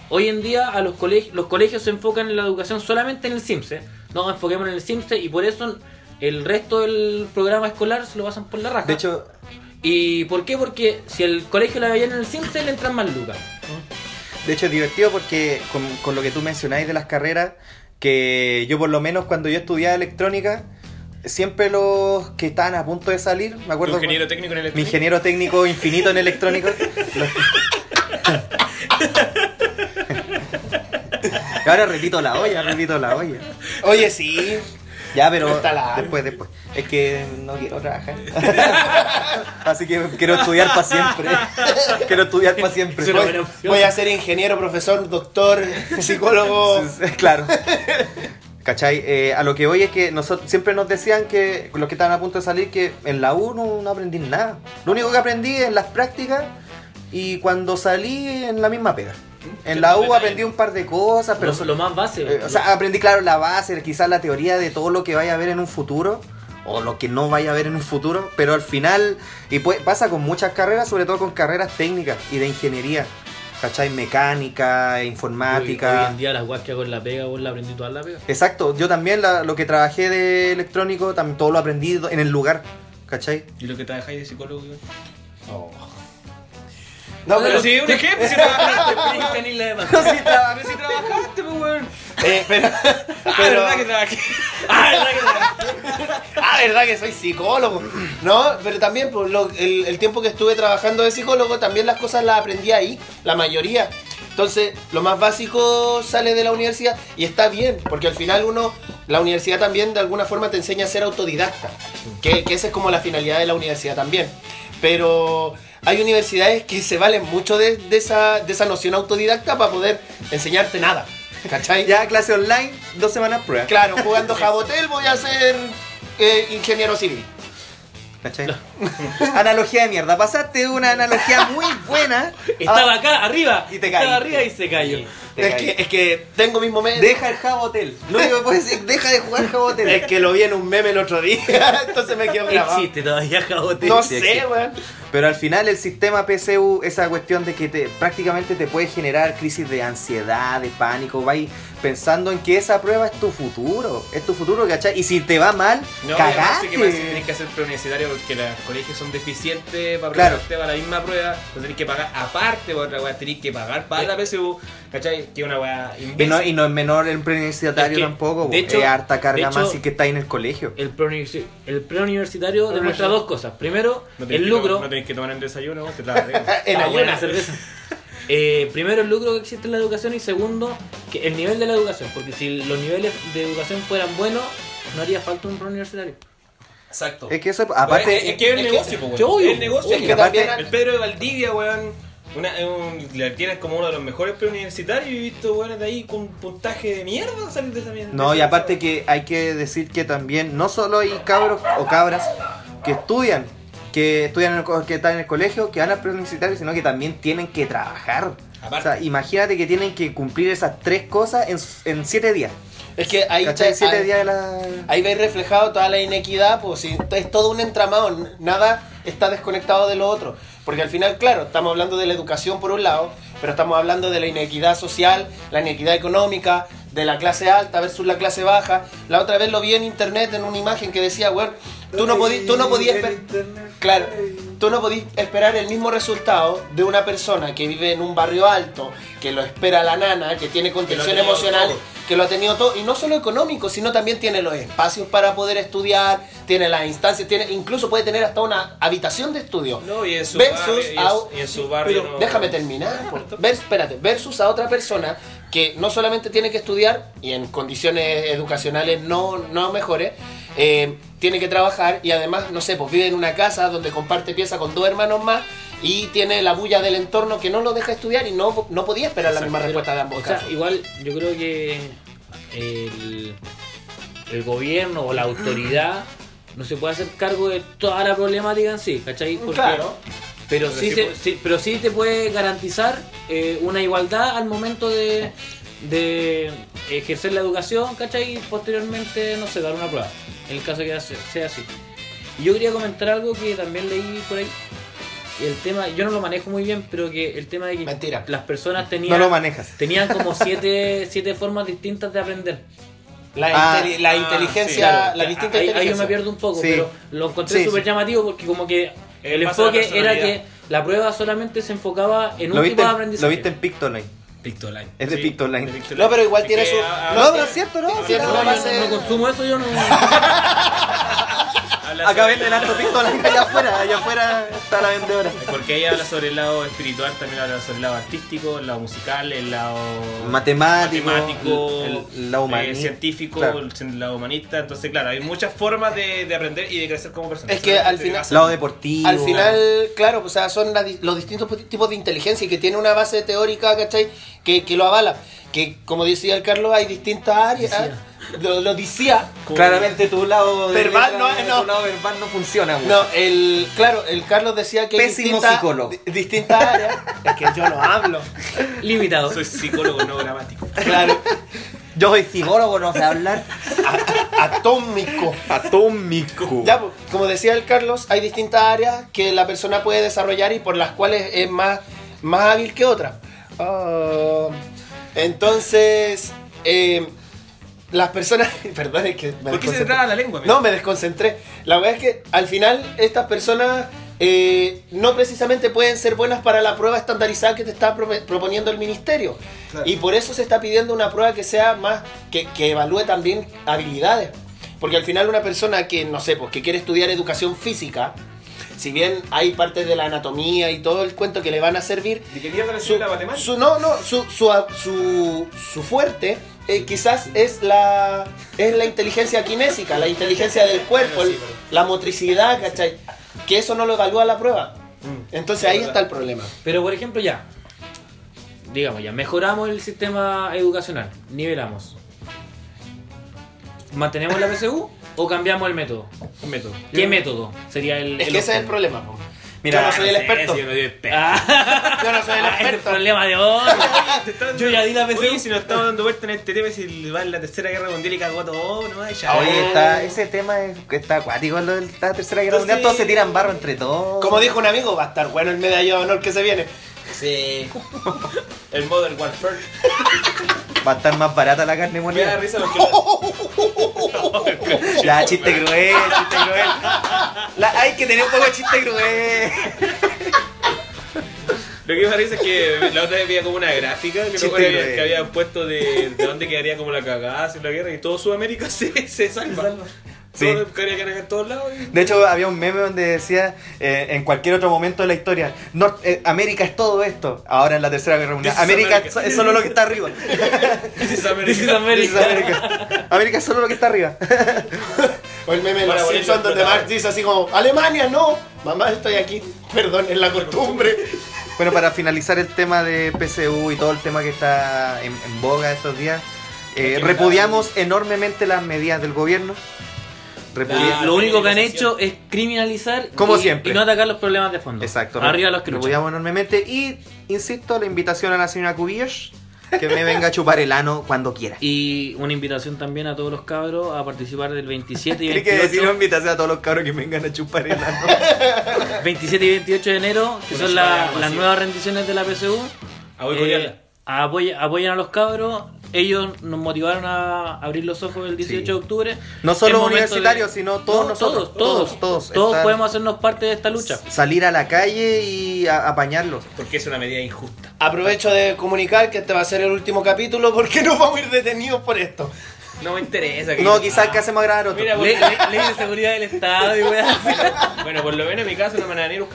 Hoy en día a los colegios, los colegios se enfocan en la educación solamente en el CIMSE. No, enfoquemos en el CIMSE y por eso el resto del programa escolar se lo pasan por la raja. De hecho, ¿Y por qué? Porque si el colegio la veía en el CIMSE le entran más lucas. De hecho, es divertido porque con, con lo que tú mencionáis de las carreras, que yo por lo menos cuando yo estudiaba electrónica, siempre los que estaban a punto de salir, me Tu acuerdo... ingeniero técnico en mi electrónica. ingeniero técnico infinito en electrónico. los- Y Ahora repito la olla, repito la olla. Oye, sí. Ya, pero la- después, después. Es que no quiero trabajar. Así que quiero estudiar para siempre. Quiero estudiar para siempre. Es Voy, a ser ingeniero, profesor, doctor, psicólogo. Claro. ¿Cachai? Eh, a lo que voy es que nosotros siempre nos decían que los que estaban a punto de salir que en la U no, no aprendí nada. Lo único que aprendí en las prácticas y cuando salí en la misma pega. En la U aprendí un par de cosas, pero lo, lo más base. Eh, o sea, aprendí, claro, la base, quizás la teoría de todo lo que vaya a ver en un futuro, o lo que no vaya a ver en un futuro, pero al final, y pues, pasa con muchas carreras, sobre todo con carreras técnicas y de ingeniería, ¿cachai? Mecánica, informática. hoy en día las guas que hago en la pega, vos la aprendí toda la pega. Exacto, yo también la- lo que trabajé de electrónico, también todo lo aprendí en el lugar, ¿cachai? ¿Y lo que trabajáis de psicólogo? weón? No, pero, Pero si un ejemplo, si trabajaste, ni la pero si trabajaste, pues, weón. eh, pero, Ah, pero- verdad que trabajé. Ah, ¿verdad que no? ah, verdad que soy psicólogo. No, pero también pues, lo- el, el tiempo que estuve trabajando de psicólogo, también las cosas las aprendí ahí, la mayoría. Entonces, lo más básico sale de la universidad y está bien, porque al final uno, la universidad también de alguna forma te enseña a ser autodidacta, que, que esa es como la finalidad de la universidad también. Pero hay universidades que se valen mucho de, de esa, de esa noción autodidacta para poder enseñarte nada. ¿Cachai? Ya clase online, dos semanas prueba. Claro, jugando Jabotel voy a ser eh, ingeniero civil. ¿Cachai? analogía de mierda. Pasaste una analogía muy buena. Estaba Ah, acá, arriba. Y te Estaba arriba y se cayó. Te Es que, es que tengo mis momentos. Deja el Jabotel. Lo único que puedes decir, deja de jugar Jabotel. Es que lo vi en un meme el otro día, entonces me quedo grabado. Existe todavía Jabote. No Sí, sé, weón. Pero al final el sistema PCU, esa cuestión de que te, prácticamente te puede generar crisis de ansiedad, de pánico, vais pensando en que esa prueba es tu futuro, es tu futuro, ¿cachai? Y si te va mal, No, y cagaste. sí que tenés que hacer preuniversitario porque los colegios son deficientes para Claro. para la misma prueba, lo tenés que pagar aparte por otra weá, tenés que pagar para la PSU, ¿cachai? Que una weá Y no, y no es menor el preuniversitario Es que, tampoco, de hecho- es harta carga hecho- más si que está ahí en el colegio. El preuniversi- el preuniversitario demuestra dos cosas. Primero, No el lucro. No tenés que tomar el desayuno, te tragas de- En ayunas. buena cerveza. Eh, primero el lucro que existe en la educación y segundo que el nivel de la educación, porque si los niveles de educación fueran buenos, no haría falta un preuniversitario. Exacto. Es que eso, aparte, es, es que es el negocio, weón. obvio, Es el negocio. Es que aparte- también El Pedro de Valdivia, weón. Una, un, tienes como uno de los mejores preuniversitarios y he visto weones de ahí con puntaje de mierda salir de esa mierda. No, y aparte que hay que decir que también no solo hay cabros o cabras que estudian, que estudian en el co- que están en el colegio, que van al preuniversitario, sino que también tienen que trabajar. Aparte. O sea, imagínate que tienen que cumplir esas tres cosas en, en siete días. Es que ahí, te- Siete días de la... ahí veis reflejado toda la inequidad, pues si es todo un entramado, nada está desconectado de lo otro. Porque al final, claro, estamos hablando de la educación por un lado, pero estamos hablando de la inequidad social, la inequidad económica, de la clase alta versus la clase baja. La otra vez lo vi en internet en una imagen que decía, bueno, tú no, podí- tú no podías... Claro, tú no podís esperar el mismo resultado de una persona que vive en un barrio alto, que lo espera la nana, que tiene contención emocional, todo. que lo ha tenido todo, y no solo económico, sino también tiene los espacios para poder estudiar, tiene las instancias, tiene, incluso puede tener hasta una habitación de estudio. No, y en su versus barrio- y en a- su- y en su barrio pero no- déjame terminar. Ver- espérate, versus a otra persona que no solamente tiene que estudiar y en condiciones educacionales no, no mejores, eh, tiene que trabajar y además, no sé, pues vive en una casa donde comparte pieza con dos hermanos más y tiene la bulla del entorno que no lo deja estudiar y no, no podía esperar la misma respuesta de ambos O sea, casos. igual yo creo que el, el gobierno o la autoridad no se puede hacer cargo de toda la problemática en sí, ¿cachai? Porque- Claro. Pero Pero sí, sí se- puede- sí- pero sí te puede garantizar eh, una igualdad al momento de, de ejercer la educación, ¿cachai? Y posteriormente, no sé, dar una prueba, en el caso que sea así. Y yo quería comentar algo que también leí por ahí. El tema, yo no lo manejo muy bien, pero que el tema de que Mentira. las personas tenían, No lo manejas. tenían como siete, siete formas distintas de aprender. La, Ah, inteli- la ah, inteligencia, sí, claro. la distinta ahí, ahí yo inteligencia. me pierdo un poco, Sí. pero lo encontré súper sí. llamativo porque como que el a la enfoque era que la prueba solamente se enfocaba en un tipo de en- aprendizaje. lo viste en Pictoline. Pictoline. Es de Pictoline. No, pero igual tiene su- ah, no, pero es cierto, ¿no? Sí, No, base- no, no consumo eso, yo no. Acá sobre- venden harto Pictoline allá afuera, allá afuera está la vendedora. Porque ella habla sobre el lado espiritual, también habla sobre el lado artístico, el lado musical, el lado Matemático, matemático, el- el lado eh, científico, Claro. el lado humanista. Entonces, claro, hay muchas formas de, de aprender y de crecer como persona. Es que al final- Lado deportivo. Al final, claro, o sea, son la los distintos tipos de inteligencia y que tiene una base teórica, ¿cachai? Que, que lo avala. Que, como decía el Carlos, hay distintas áreas. Decía. Lo, lo decía. Claramente tu lado Verbal letra, no, no. tu lado verbal no funciona. güey. No, el, claro, el Carlos decía que hay Pésimo distintas, psicólogo. di- distintas áreas. Es que yo no hablo. Limitado. Soy psicólogo no gramático. Claro, Yo soy psicólogo, no sé hablar. atómico. Atómico. Ya, pues, como decía el Carlos, hay distintas áreas que la persona puede desarrollar y por las cuales es más, más hábil que otra. Ah, entonces, eh, las personas. Perdón, es que. me ¿Por qué se traba la lengua? amigo? No, me desconcentré. La verdad es que al final estas personas eh, no precisamente pueden ser buenas para la prueba estandarizada que te está pro- proponiendo el ministerio. Claro. Y por eso se está pidiendo una prueba que sea más, que, que evalúe también habilidades. Porque al final una persona que, no sé, pues que quiere estudiar educación física, si bien hay partes de la anatomía y todo el cuento que le van a servir, ¿De qué mierda le su, la matemática? su- no, no, su, su, su, su fuerte eh, quizás es la, es la inteligencia kinésica, la inteligencia del cuerpo, el- la motricidad, ¿cachai? Que eso no lo evalúa la prueba. Entonces ahí está el problema. Pero por ejemplo ya, digamos ya, mejoramos el sistema educacional, nivelamos. ¿Mantenemos la PSU o cambiamos el método? Un método. ¿Qué método sería el... Es el que ese es el problema. po. Mira, yo no soy el experto. sí, yo no soy experto. Ah, Yo no soy el ah, ese es el experto. problema de hoy. Yo ya di la PSU. Oye, si nos estamos dando vuelta en este tema, si va en la tercera guerra mundial y cagó todo, no hay ya. Oye, está, ese tema es, está acuático, lo de la tercera guerra Entonces- mundial. Todos se tiran barro entre todos. Como dijo un amigo, va a estar bueno el medallón de honor que se viene. Sí. El Modern Warfare. Va a estar más barata la carne Me da molida. risa porque. Ya, chiste cruel, chiste cruel. La- hay que tener un poco de chiste cruel. Lo que me risa es que la otra vez veía como una gráfica que, Chiste no, que, habían puesto de, de dónde quedaría como la cagada si la guerra y todo Sudamérica se, se salva. Sí. Todo quedaría que en todos lados. y- De hecho, había un meme donde decía eh, en cualquier otro momento de la historia, eh, América es todo esto. Ahora en la tercera guerra mundial, América, America. es solo lo que está arriba. This is America. This is America. This is América. América es solo lo que está arriba. O el meme de los Simpsons donde. Marx dice así como, Alemania no, mamá estoy aquí, perdón, es la costumbre. Bueno, para finalizar el tema de PSU y todo el tema que está en, en boga estos días, eh, repudiamos enormemente las medidas del gobierno. Repudia- Lo único que han hecho es criminalizar Como y, siempre. y no atacar los problemas de fondo. Exacto. Arriba los que luchan. repudiamos enormemente y, insisto, la invitación a la señora Cubillos que me venga a chupar el ano cuando quiera. Y una invitación también a todos los cabros a participar del 27 y Tiene que decir 28, invitación a todos los cabros que vengan a chupar el ano. 27 y 28 de enero, que Una son la- las nuevas rendiciones de la PSU. Eh, apoy- apoyen a los cabros ellos nos motivaron a abrir los ojos el 18 Sí. de octubre. No solo universitarios, de- sino todos No, nosotros, Todos, todos, todos, todos, todos estar- podemos hacernos parte de esta lucha. Salir a la calle y a- apañarlos. Porque es una medida injusta. Aprovecho de comunicar que este va a ser el último capítulo porque no vamos a ir detenidos por esto. No me interesa. que- No, quizás Ah. que hacemos grabar otro. Mira, Ley, ley- ley de seguridad del Estado y weá. Bueno, por lo menos en mi caso no me van a venir.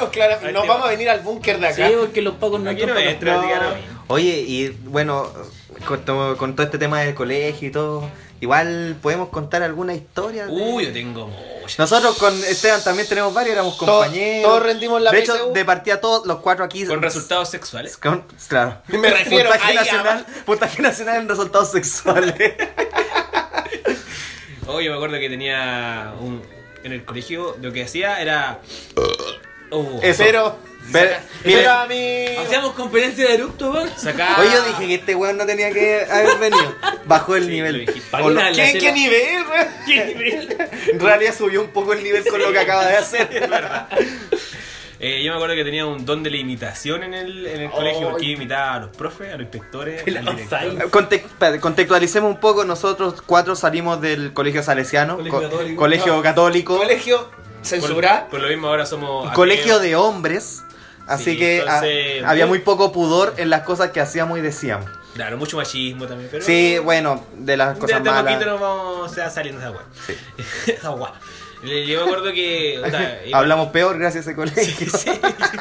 No, claro, nos vamos va. a venir al búnker de acá. Sí, porque los pacos no Aquí entran no. Oye, y bueno, con todo, con todo este tema del colegio y todo, igual podemos contar alguna historia. de- Uy, yo tengo muchas. Nosotros con Esteban también tenemos varios, éramos compañeros. todos rendimos la De hecho, de partida todos los cuatro aquí. Con resultados sexuales. Con- claro. Me refiero puntaje ahí nacional, puntaje nacional en resultados sexuales. Oye, me acuerdo que tenía un. En el colegio lo que hacía era. Oh, Eso. Pero, pero a mí. Hacíamos conferencia de eructo, weón. Oye, yo dije que este weón no tenía que haber venido. Bajó el nivel. dijiste. O lo- Dale, ¿Qué, hacelo. qué nivel, en realidad subió un poco el nivel con lo que acaba de hacer. Eh, yo me acuerdo que tenía un don de la imitación en el, en el colegio porque yo imitaba a los profes, a los inspectores, al director. outside. Conte- espérate, contextualicemos un poco. Nosotros cuatro salimos del colegio salesiano, Colegio co- católico. colegio No. católico, Colegio Por, censurar. por lo mismo ahora somos. ateos. colegio de hombres. Así Sí, que ah, había muy- muy poco pudor en las cosas que hacíamos y decíamos. Claro, mucho machismo también, pero. Sí, bueno, de las De, cosas de a malas. poquito nos vamos o sea, saliendo de weá. Sí. Le- Yo me acuerdo que. o sea, iba- Hablamos peor gracias a ese colegio. Sí.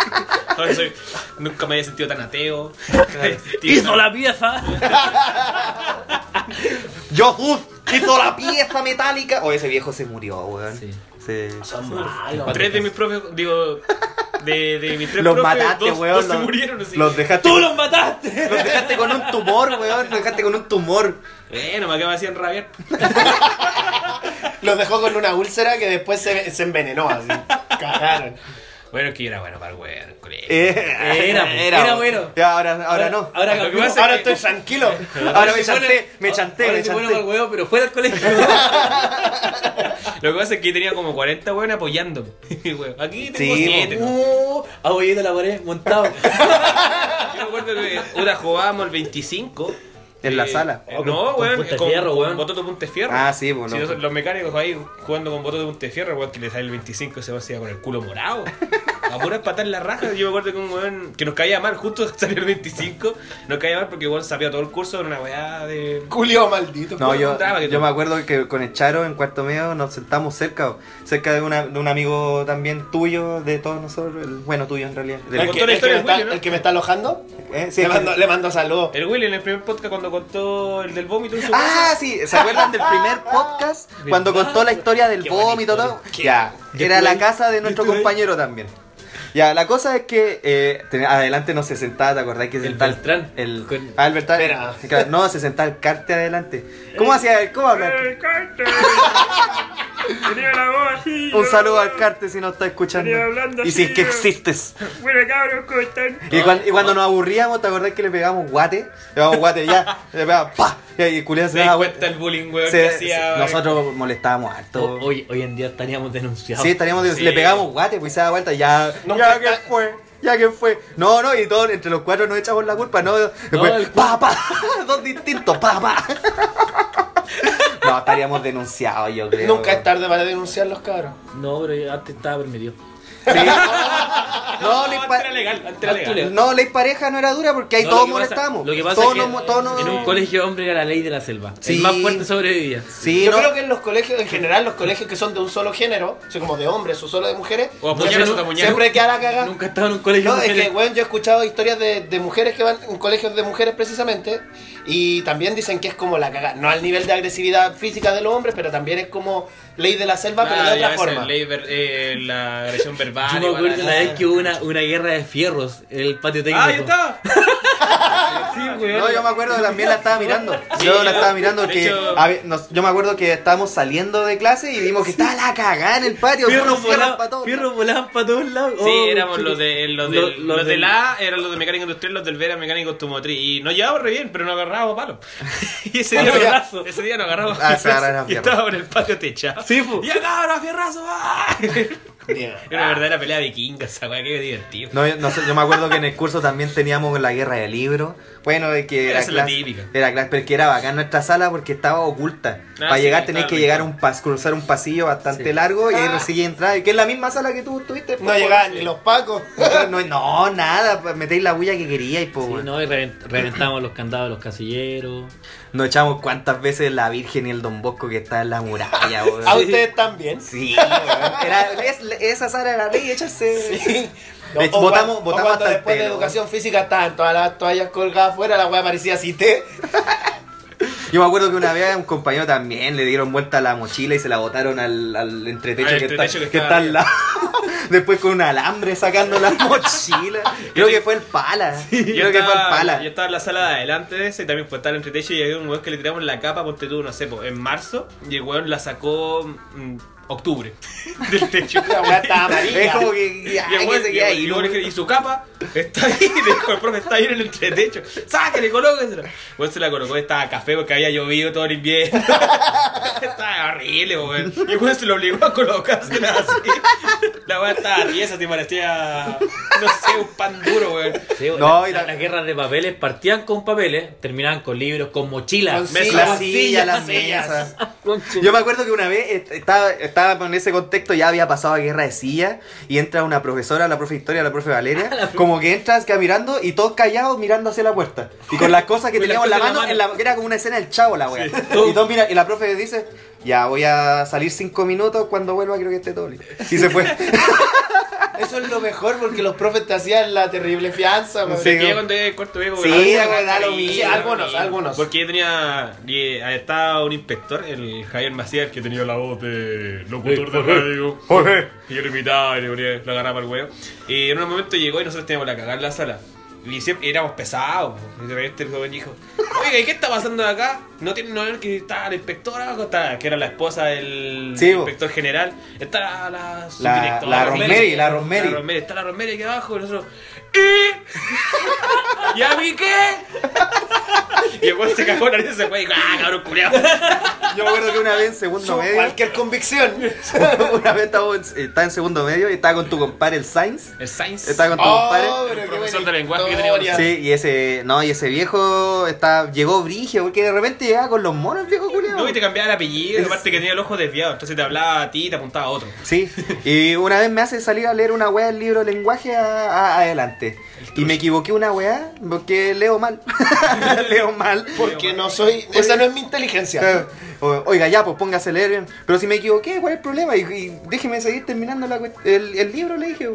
Ahora soy- nunca me había sentido tan ateo. Hizo la pieza. Yo hizo la pieza metálica. O ese viejo se murió, weón. Sí. Se- Son malos. Tres de mis profes, digo, de, de mis tres Los profes, mataste, dos, weón. dos se los- murieron así. Los dejaste. ¡Tú los mataste! Los dejaste con un tumor, weón. Los dejaste con un tumor. Bueno, me acaba hacían rabiar. Los dejó con una úlcera que después se, se envenenó así. Cagaron. Bueno, es que yo era bueno para el weón, el colegio. Eh, Era, era bueno. Ya, ahora, ahora no. Ahora Ahora que- estoy tranquilo. Ahora me chanté, me chanté, ahora me pone chanté. mal huevo, pero fuera del colegio. Lo que pasa es que yo tenía como 40 weón apoyándome. Weón, Aquí tengo Sí, 7. ¿no? Uh, abollando la pared, montado. Yo me acuerdo que una jugábamos el 25. En la sala. eh, no, con weón, con, fierro, con weón. bototo de punta de fierro. Ah, sí, bueno. Los mecánicos ahí jugando con bototo de punta de fierro, weón, que le sale el 25 se va así con el culo morado. A puras patar la raja. Yo me acuerdo que un weón que nos caía mal, justo salió el 25, nos caía mal porque weón sabía todo el curso de una weá de. Culio maldito. No, yo, que yo me acuerdo que con el Charo en cuarto medio nos sentamos cerca, cerca de, una, de un amigo también tuyo, de todos nosotros, el, bueno, tuyo en realidad. El que, el, me está, Willy, ¿no? el que me está alojando. ¿eh? Sí, le, mando, le mando saludos. El Willy en el primer podcast cuando contó el del vómito en su Ah, casa. sí, ¿se acuerdan del primer podcast? Cuando contó la historia del Qué buena vómito historia. todo. Ya, Yo era estuve la ahí. casa de Yo nuestro estuve ahí. compañero también. Ya, la cosa es que eh, ten- adelante no se sentaba, ¿te acordás que se El sentaba Beltrán. El, Con- ah, el Beltrán. Espera. Claro, no, se sentaba el carte adelante. ¿Cómo hacía? ¿Cómo hablar? Tenía la voz así. Un saludo al Carte si nos está escuchando. Venía hablando Y si es que existes. Bueno, cabros, ¿cómo están? Y, cuan- y cuando nos aburríamos, ¿te acordás que le pegamos guate? Le pegamos guate, ya. Le pegamos ¡pa! Y el culiao se daba cuenta vuelta. el bullying, weón, Se- que hacía. nosotros molestábamos harto. Hoy, hoy en día estaríamos denunciados. Sí, estaríamos de- Sí. le pegamos guate, pues se daba vuelta, ya. Nunca ya que está- fue, ya que fue. No, no, y todos entre los cuatro nos echamos la culpa, no. Después, el- pa, pa, dos distintos, pa, pa. No, estaríamos denunciados, yo creo. Nunca es tarde para denunciar los cabros. No, pero antes estaba permitido. Sí. No, No, era legal, no, ley pareja no era dura porque ahí No, todos molestamos. Lo que pasa todos es que nos- todos nos- en un colegio hombre era la ley de la selva. Sí. El más fuerte sobrevivía. Sí, Yo no. creo que en los colegios, en general, los colegios que son de un solo género, o sea, como de hombres o solo de mujeres, O siempre, siempre queda la cagada. Nunca he estado en un colegio No, es mujeres. que, bueno, yo he escuchado historias de, de mujeres que van en colegios de mujeres precisamente y también dicen que es como la cagada. No al nivel de agresividad física de los hombres, pero también es como ley de la selva, pero Ah, de ya, otra forma. ley ver- eh, la agresión verbal. Yo me acuerdo una vez que hubo una, una guerra de fierros en el patio técnico. ¡Ah, ya está! sí. No, yo me acuerdo que también la estaba mirando. Sí, yo la estaba mirando hecho- a nos- yo me acuerdo que estábamos saliendo de clase y vimos que estaba la cagada en el patio. Fierros volaban, pa' todos fierros volaban para todos lados. Sí, Oh, éramos los de los, Lo- del- los los del del- A, eran los de mecánica industrial, los del B eran mecánico automotriz. Y nos llevábamos re bien, pero nos agarrábamos palo. y ese día, Fierrazo. ese día nos agarramos Ah, a se agarraron a fierrazo. Y estábamos en el patio techado. Sí, po. ¡Y acá, fierrazo! ¡ah! Era una verdadera pelea vikinga esa weá, qué divertido. No, yo- no sé, yo me acuerdo que en el curso también teníamos la guerra de libros. Bueno, de que era Esa es la clase, típica. era clase, pero que era bacán nuestra sala porque estaba oculta. Ah, Para sí, llegar tenés que llegar a un pas, cruzar un pasillo bastante Sí. largo y ahí Ah. recién entrar. Que es la misma sala que tú tuviste. No llegaban ni los pacos. No, no, nada, pues, metéis la bulla que queríais, po, Sí, weón. no, y reven- reventamos los candados de los casilleros. Nos echamos cuántas veces la Virgen y el Don Bosco que está en la muralla, weón. ¿A ustedes también? Sí. Era, es- esa sala era ley, echarse. Sí. De hecho, o votamos- cuando- o votamos cuando hasta el después de pelo. educación física estaban todas las toallas colgadas afuera, la weá parecía cité. Yo me acuerdo que una vez a un compañero también le dieron vuelta a la mochila y se la botaron al, al entretecho, Al que, entretecho está, que al lado. Después con un alambre sacando la mochila. Creo que fue el pala. Yo Creo que fue el estaba, pala. yo estaba en la sala de adelante de ese y también fue estar el entretecho y había un weón que le tiramos la capa, ponte tú, no sé, po, en marzo y el weón la sacó mm, octubre del techo. La weá estaba amarilla. Es como que ya, Y, su capa está ahí, dijo el profe, está ahí en el entretecho. ¡Sáquele, colóquesela! Weón se la colocó, estaba café porque había llovido todo el invierno. estaba horrible, weón. Y weón se lo obligó a colocársela así. La weón estaba tiesa, te parecía, no sé, un pan duro, weón. Sí, No, la- y la- las guerras de papeles partían con papeles, terminaban con libros, con mochilas. Con Las sillas, sillas, las sillas. mesas. Yo me acuerdo que una vez est- estaba, estaba en ese contexto, ya había pasado a guerra de silla y entra una profesora, la profe de historia, la profe Valeria, como que entras queda mirando y todos callados mirando hacia la puerta. Y con las cosas que teníamos en la mano, en la- que era como una escena del chavo la wea. Y todos miran, y la profe dice, ya voy a salir cinco minutos, cuando vuelva creo que esté todo listo. Y se fue. Eso es lo mejor porque los profes te hacían la terrible fianza. weón. Sí. Cuando el cuarto viejo, Sí, weón, weón, da lo sí, mismo. Sí, algunos, algunos. Porque yo tenía. y, eh, estaba un inspector, el Javier Macías, que tenía la voz de locutor de radio. Y yo lo imitaba y le ponía la agarraba al huevo. Y en un momento llegó y nosotros teníamos la cagada en la sala. Y siempre éramos pesados. po. Y de repente el joven dijo: Oiga, ¿y qué está pasando acá? ¿No tiene no que está la inspectora? Está, que era la esposa del Sí, po. inspector general. Está la, subdirectora, la Rosemary, la Rosemary. La Rosemary, está la Rosemary aquí abajo y nosotros. ¿Y? ¿Y a mí qué? Y el weón se cagó la nariz y se fue y dijo, ah, cabrón culiao. Yo me acuerdo que una vez en segundo Su- medio, Cualquier convicción. una vez estaba en, estaba en segundo medio y estaba con tu compadre el Sainz. El Sainz. Estaba con tu Oh, compadre. qué profesor de lenguaje que. Sí, y ese, no, y ese viejo está, llegó brigio, porque de repente llegaba con los monos el viejo culiao. No, y te cambiaba el apellido, aparte que tenía el ojo desviado, entonces te hablaba a ti y te apuntaba a otro. Sí, y una vez me hace salir a leer una weá del libro de lenguaje a- a- adelante. Y me equivoqué una weá porque leo mal. leo mal. Porque no soy. Esa no es mi inteligencia. O- Oiga, ya, pues póngase a leer bien. Pero si me equivoqué, ¿cuál es el problema? Y, y déjeme seguir terminando la el, el libro, le dije.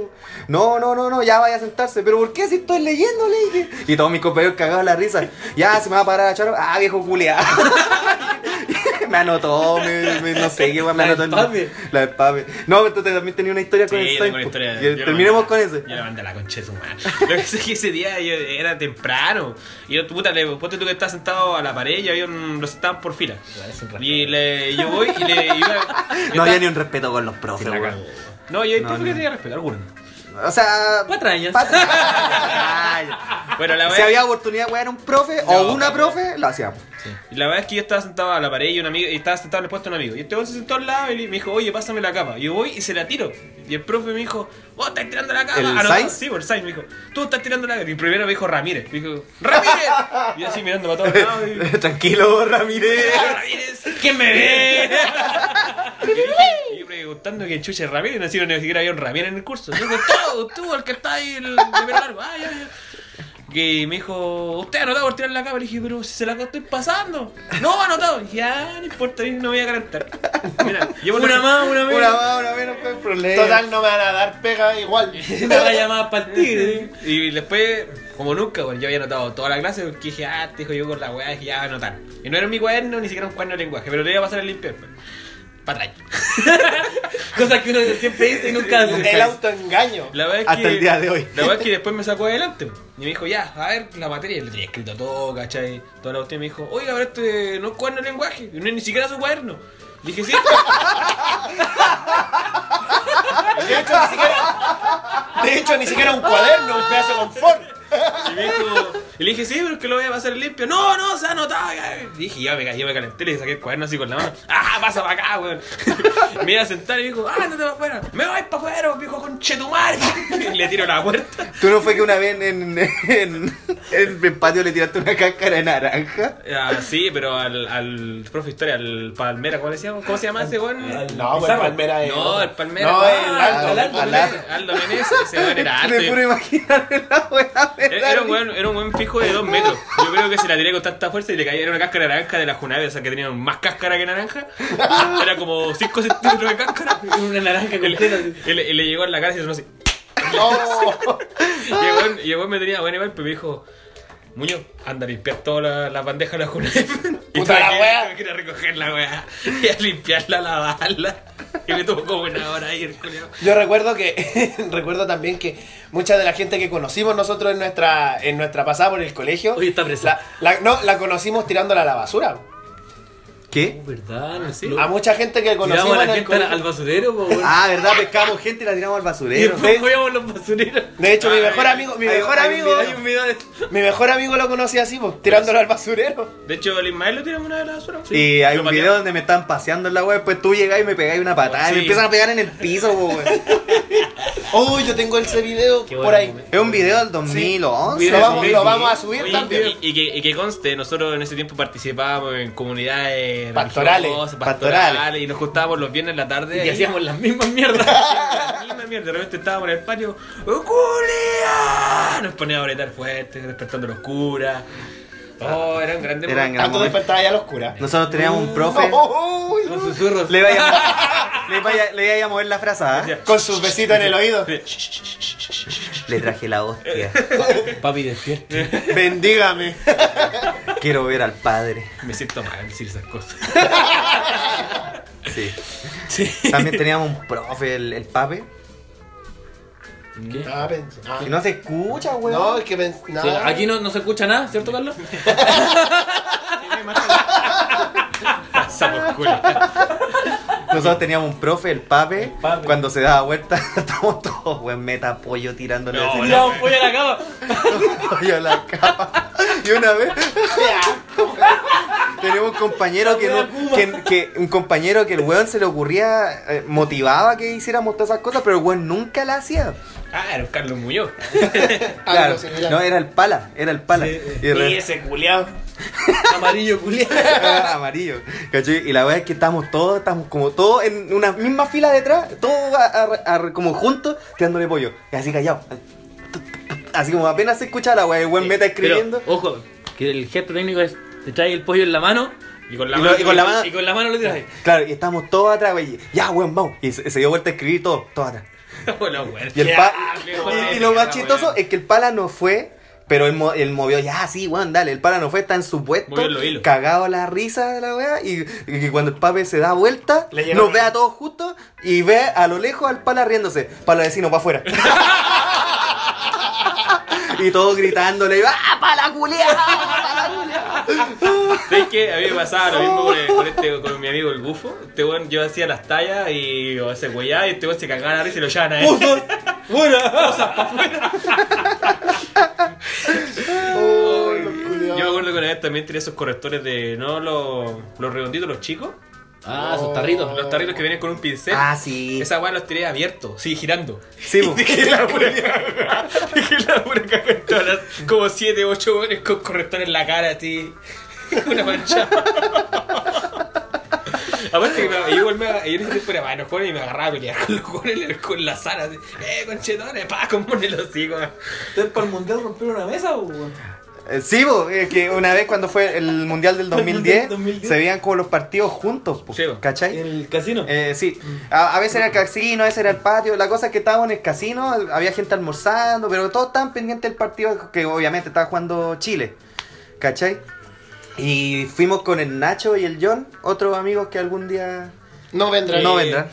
No, no, no, no, ya vaya a sentarse. ¿Pero por qué si estoy leyendo? Le dije. Y todos mis compañeros cagados la risa. Ya, se me va a parar a charo. Ah, viejo me anotó, me, me- no sé qué, me La anotó del el- pape. La del pape. No, pero tú también tenía una historia con Sí, el tengo Sainz, una po. historia. Y yo la Terminemos mandé- con eso. Yo la mandé a la concha de su madre. Lo que sé es que ese día yo, era temprano. Y yo, puta, le, ponte tú que estás sentado a la pared y había un, los estaban por fila. Y le, yo voy y le iba. No había ni un respeto con los profes, la weón. cagó. No, yo No, no, que no. tenía respeto, algunos. O sea. Patrañas. patrañas. Bueno, la Si había oportunidad de a un profe No, o una claro. profe, lo hacíamos. Y la verdad es que yo estaba sentado a la pared y un amigo, y estaba sentado en el puesto de un amigo. Y este hombre se sentó al lado y me dijo, oye, pásame la capa. Y yo voy y se la tiro. Y el profe me dijo, vos estás tirando la capa. ¿El Ah, no, Sainz? Sí, por Sainz me dijo, tú estás tirando la capa. Y primero me dijo Ramírez. Me dijo, ¡Ramírez! Y yo así mirando para todos lados. Y, Tranquilo, Ramírez. ¡Ramírez! ¿Quién me ve? y, yo preguntando que chuche Ramírez. No sé ni siquiera había un Ramírez en el curso. Yo digo, tú, tú, el que está ahí, el de pelo largo. Ah, ya, ya. Que me dijo, usted ha anotado por tirar la capa. Le dije, pero si se la estoy pasando. No, anotado. Dije, ah, no importa, no voy a calentar. Mira, yo por Una lo- más, una menos. Una más, una menos, no hay problema. Total, no me van a dar pega igual. Una raya más para el tigre. Y después, como nunca, bueno, yo había anotado toda la clase porque dije, ah, te dijo yo con la weá, dije, ya voy a anotar. Y no era mi cuaderno, ni siquiera un cuaderno de lenguaje, pero le iba a pasar el limpiar. Para atrás. Cosas que uno siempre dice y nunca hace. El autoengaño. La verdad es Hasta el día de hoy. La verdad es que después me sacó adelante. Y me dijo, ya, a ver la materia. Y le tenía escrito todo, ¿cachai? Toda la cuestión. Me dijo, oiga, pero este no es cuaderno de lenguaje. Y no es ni siquiera su cuaderno. Le dije, sí. De hecho, ni siquiera, de hecho, ni siquiera un cuaderno, un pedazo de confort. Y me dijo, y le dije, sí, pero es que lo voy a pasar limpio. No, no, se ha notado. Y dije, ya me, yo me calenté, le saqué el cuaderno así con la mano. Ah, pasa para acá, weón. me iba a sentar y me dijo, ah, no te vas afuera. Me voy para afuera, viejo conchetumare. Y le tiro la puerta. ¿Tú no fue que una vez en, en, en el patio le tiraste una cáscara de naranja? Ah, sí, pero al, al profe historia, al Palmera, ¿cómo le decíamos? ¿Cómo se llama ese weón? No, pues Palmera es. No, el Palmera. No, Ah, el Aldo. Aldo, Aldo. Aldo, Aldo weón era alto. Me puro imaginarme la weá. me Era, un buen, era un buen fijo de dos metros. Yo creo que se la tiré con tanta fuerza y le caía. Era una cáscara naranja de la Junabe, o sea que tenía más cáscara que naranja. Era como 5 centímetros de cáscara. Una naranja Y le, completa. y le- y le llegó en la cara y se sonó así. No. Y el me tenía bueno igual, pero me dijo. Muñoz, anda a limpiar todas las bandejas de la Junabe. Puta la wea. tuve que ir a recoger la weá. Y a limpiarla, a lavarla. Y me tuvo como una hora ahí el culiao. Yo recuerdo que recuerdo también que mucha de la gente que conocimos nosotros en nuestra en nuestra pasada por el colegio, Oye, está presa. la, la- no, la conocimos tirándola a la basura. ¿Qué? ¿Verdad? No Sí. sé. A mucha gente que Tiramos conocimos a en la gente al, basurero, po, weón. Ah, ¿verdad? Pescamos gente y la tiramos al Y basurero. después fuimos los basureros. De hecho, mi Ah, mejor amigo, mi hay- mejor hay un amigo, video. Hay un video de mi mejor amigo lo conocía así, pues, tirándolo al basurero. De hecho, el Ismael lo tiramos una de las basura. Y hay Lo un pateamos. video donde me están paseando en la web, pues tú llegás y me pegáis una patada y me Sí. empiezan a pegar en el piso, po, weón. Oh, yo tengo ese video Qué por ahí. momento. Es un video del 2011. Lo vamos, sí. lo vamos a subir Oye, también. y, y que, y que conste, nosotros en ese tiempo participábamos en comunidades Pastorales. religiosas, Pastorales. pastorales, y nos juntábamos los viernes en la tarde. Y hacíamos las mismas mierdas. la misma mierda. De repente estábamos en el patio, ¡Oh, culia! Nos poníamos a bretar fuerte, despertando los curas. Oh, eran grandes Eran momentos. Tanto despertaba ya a la oscura. Nosotros teníamos un profe. Con susurros. Le vaya, le vaya, le vaya a mover la frase, ¿ah? Con sus besitos en el oído. Le traje la hostia. Papi, despierta. Bendígame. Quiero ver al padre. Me siento mal al decir esas cosas. Sí. También teníamos un profe, el, el pape. ¿Qué? Ah, pens- ah. No se escucha, weón. No, es que pens- Sí, nada. aquí no, no se escucha nada, ¿cierto, Carlos? Nosotros teníamos un profe, el pape, pape. cuando se daba vuelta, estábamos todos, weón, meta pollo tirándole No, no. Un pollo a la cama. pollo a la capa. Y una vez teníamos un compañero que, no, que, que- un compañero que el weón se le ocurría, eh, motivaba que hiciéramos todas esas cosas, pero el weón nunca la hacía. Ah, era Carlos Muñoz. Claro, no, era el pala, era el pala. Sí. Y ese culiao. Amarillo, culiado. amarillo. ¿cachai? Y la verdad es que estamos todos, estamos como todos en una misma fila detrás, todos a- a- a- como juntos, tirándole pollo. Y así callado. Así como apenas se escucha la weá, el buen meta escribiendo. Pero, ojo, que el gesto técnico es te traes el pollo en la mano Y con la Y mano. lo- y con la mano- y con la mano lo tiras ahí. Claro, y estamos todos atrás, güey. Ya, weón, vamos. Y se, se dio vuelta a escribir todo, todos atrás. Y, el pa- y- y lo más chistoso es que el pala no fue. Pero él, mo- él movió, ya, sí, weón, dale. El pala no fue, está en su puesto, Movió los hilos. cagado a la risa de la weá. Y, que cuando el pape se da vuelta, Le nos ve a todos juntos y ve a lo lejos al pala riéndose. Pala vecino para afuera. y todos gritándole, ¡ah, culiao! ¡Pala culiao! ¿Sabes qué? A mí me pasaba lo mismo con, el- con este, con mi amigo el bufo. Este weón, yo hacía las tallas y o se güeyaba y este weón se cagaba la risa y lo llevaban a él. Yo me acuerdo que una vez también tenía esos correctores de. No los, los redonditos, los chicos. Ah, esos tarritos. Los tarritos que vienen con un pincel. Ah, sí. Esa weá los tiré abiertos, sí, girando. Sí, po. Dejé la pura. Dejé la pura caga en todas las- Como 7, 8 weones con correctores en la cara, así. Una mancha. Aparte que me, yo igual me, yo en ese tiempo era más enojón y me agarraba a pelear con los jóvenes con la sala así, eh, conchetones, pa, como en el hocico. ¿Ustedes para el mundial rompieron una mesa o Eh, Sí, po, es que una vez cuando fue el mundial del 2010, 2010. se veían como los partidos juntos, po, Sí. ¿cachai? en el casino? Eh, sí, a, a veces era el casino, a veces era el patio. La cosa es que estábamos en el casino, había gente almorzando, pero todos estaban pendientes del partido que obviamente estaba jugando Chile, ¿cachai? Y fuimos con el Nacho y el John, otros amigos que algún día, No vendrá. No vendrán.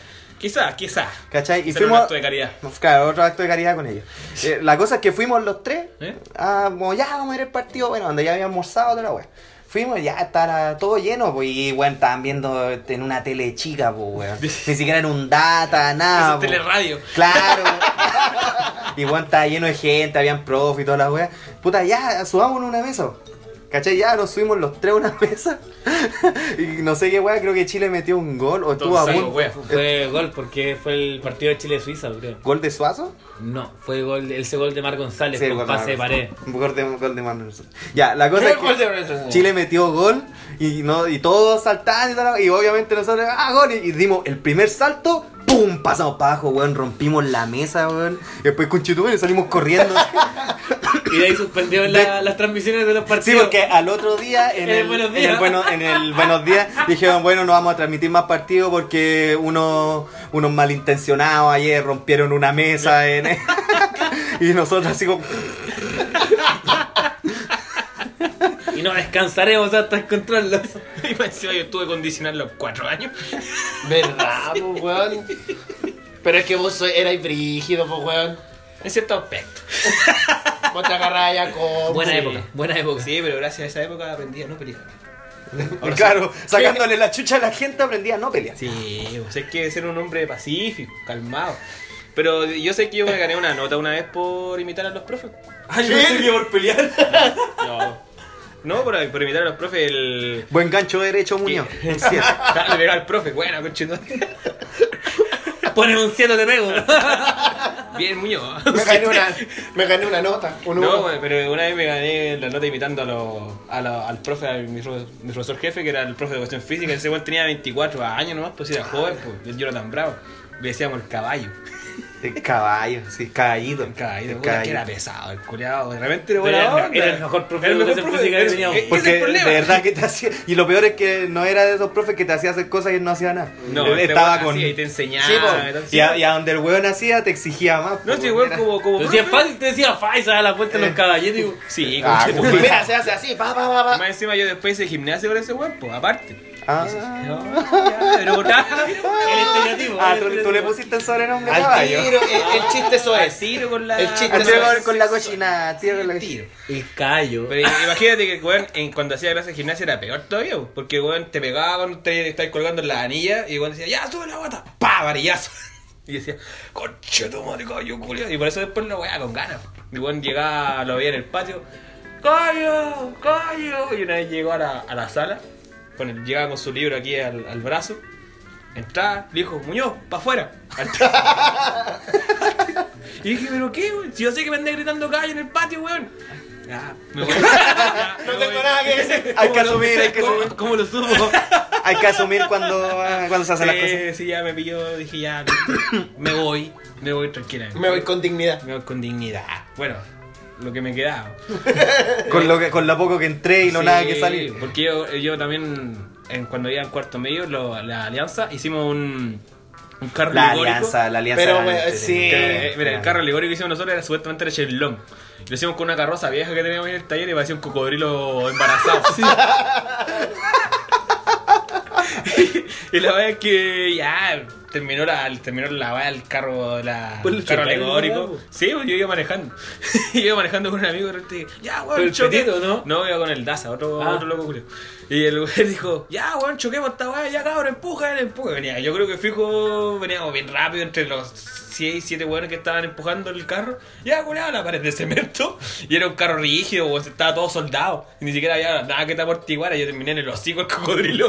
Quizás, quizás. ¿cachai? Y Será un fuimos, acto de caridad. claro, otro acto de caridad con ellos. Eh, la cosa es que fuimos los tres, ¿Eh? ah, como ya vamos a ir al partido, bueno, donde ya habíamos almorzado, toda la wea. Fuimos, ya estaba todo lleno, pues, y bueno, estaban viendo en una tele chica, pues, weón. Ni siquiera en un data, nada. Esa pues. teleradio. Claro. Y weón, estaba lleno de gente, habían profe y toda la weá. Puta, ya, subámonos a una mesa. ¿Cachai? Ya nos subimos los tres a una mesa. y no sé qué weá, creo que Chile metió un gol o estuvo a punto. wea. Fue gol porque fue el partido de Chile-Suiza, creo. ¿Gol de Suazo? No, fue gol, ese gol de Mar González Sí, con gol de pase de Mar- pared. Un gol de, gol de Manuel. Ya, la cosa es de que. Chile metió gol y no y todos saltaban y, tal, y obviamente nosotros, ah, gol, y, y dimos el primer salto, ¡pum! Pasamos para abajo, weón, rompimos la mesa, weón. Y después con y salimos corriendo. Y de ahí suspendieron la- las transmisiones de los Sí, partidos. porque al otro día, en el, el Buenos en el Días. bueno- en el Buenos Días, dijeron, bueno, no vamos a transmitir más partidos porque unos, unos malintencionados ayer rompieron una mesa en... y nosotros así como... No descansaremos hasta encontrarlos. Y más encima yo estuve condicionando los cuatro años. ¿Verdad, pues, weón? Pero es que vos soy, erais brígido, pues, weón. En cierto aspecto. Vos te agarrás ya con. Buena Sí. época, buena época. Sí, pero gracias a esa época aprendí a no pelear. Ahora claro, sacándole la chucha a la gente aprendí a no pelear. Sí, pues hay que ser un hombre pacífico, calmado. Pero yo sé que yo me gané una nota una vez por imitar a los profes. Ay, yo pensé que por pelear. No. No, por, por imitar a los profes, el. Buen gancho derecho, Muñoz. Un Le pegaba al profe, bueno, conchito. Ponen un cielo de pego. Bien, Muñoz. Me gané una, me gané una nota. Un No, uno. pero una vez me gané la nota imitando a los- a la- al profe, a mi profesor jefe, que era el profe de educación física. Ese weón tenía 24 años nomás, pues era joven, pues yo era tan bravo. Le decíamos el caballo. El caballo, sí, caballito. El caballo, El puta, que caballito. era pesado, el culiado. De repente era Pero buena era- onda. era el mejor profe Era el mejor profe, que teníamos. Porque el de problema. verdad que te hacía. Y lo peor es que no era de esos profes que te hacía hacer cosas y él no hacía nada. No, él este estaba con. hacía y te enseñaba. Sí, y. Y a, y a donde el weón hacía te exigía más. No, sí, weón, era- como, como Te decía fácil, te decía fácil, a la puerta de los caballeros. digo, Sí, Ah, como- madre. Mira, se hace así, pa, pa, pa, Y pa. Más encima yo después hice gimnasio con ese weón, pues aparte. Ah, No, ya, pero por El estereotipo. Ah, el tú, tú le pusiste el sobrenombre Al caballo. tiro, el, el chiste eso es. tiro con la. El chiste Al tiro con, con la cochina, al tiro con la tiro. El callo. Pero imagínate que, weón, en- cuando hacía clases de gimnasia era peor todavía, porque, weón, te pegaba cuando te estabas colgando en la anilla y, weón, decía, ya, sube la bota, pa, varillazo. Y decía, conche tu madre, callo, culiao. Y por eso después lo weá con ganas. Y, weón, llegaba, lo veía en el patio, callo, callo. Y una vez llegó a la, a la sala, con el, llegaba con su libro aquí al, al brazo, entraba, le dijo, Muñoz, pa' afuera. y dije, ¿pero qué, weón? Si yo sé que me andé gritando callo en el patio, weón. Ya, me voy. Ya, me No voy. tengo nada que decir. Hay que asumir, hay que asumir. ¿Cómo, cómo lo supo? Hay que asumir cuando, cuando se hacen las cosas. Sí, sí, ya me pilló, dije ya, me voy, me voy tranquilamente. Me voy con dignidad. Me voy con dignidad. Bueno, lo que me quedaba. Con lo, que, con lo poco que entré y lo Sí, nada que salí. Porque yo, yo también, en, cuando iba en cuarto medio, lo- la alianza, hicimos un, un carro La alegórico. alianza, la alianza. Pero, este- sí. Que, eh, mira, el carro alegórico que hicimos nosotros era supuestamente era Shenlong. Lo hicimos con una carroza vieja que teníamos en el taller y parecía un cocodrilo embarazado. y la verdad es que ya terminó la, terminó la del carro, la, Pues el carro alegórico. Sí, pues yo iba manejando. iba manejando con un amigo y repente, ya, weón, ¿Pero el choque. no? No, iba con el Daza, otro, Ah. otro loco culio. Y el güey dijo, ya, weón, choquemos esta weá, ya cabrón, empuja, empuja. Venía, yo creo que fijo, veníamos bien rápido entre los 6, 7 weones que estaban empujando el carro. Ya, culiado, la pared de cemento. Y era un carro rígido, weón, estaba todo soldado. Y ni siquiera había nada que te amortiguara. Yo terminé en el hocico el cocodrilo.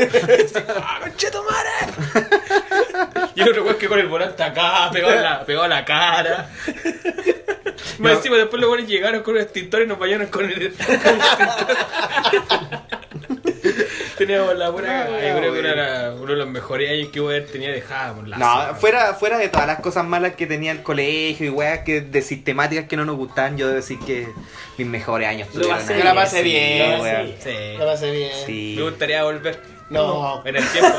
¡Ah, conchetumare! Y el otro weón que con el volante acá, pegado en la, pegado en la cara. Más encima, después los weones llegaron con un extintor y nos bañaron con el, con el extintor. Teníamos la buena. No, yo creo que era uno de los mejores años que hubo haber tenido dejábamos la No, fuera, fuera de todas las cosas malas que tenía el colegio y weas que de sistemáticas que no nos gustaban, yo debo decir que mis mejores años Lo pasé ahí. Yo la pasé Sí, bien. Sí. Lo pasé bien. Sí. Me gustaría volver. No. En el tiempo.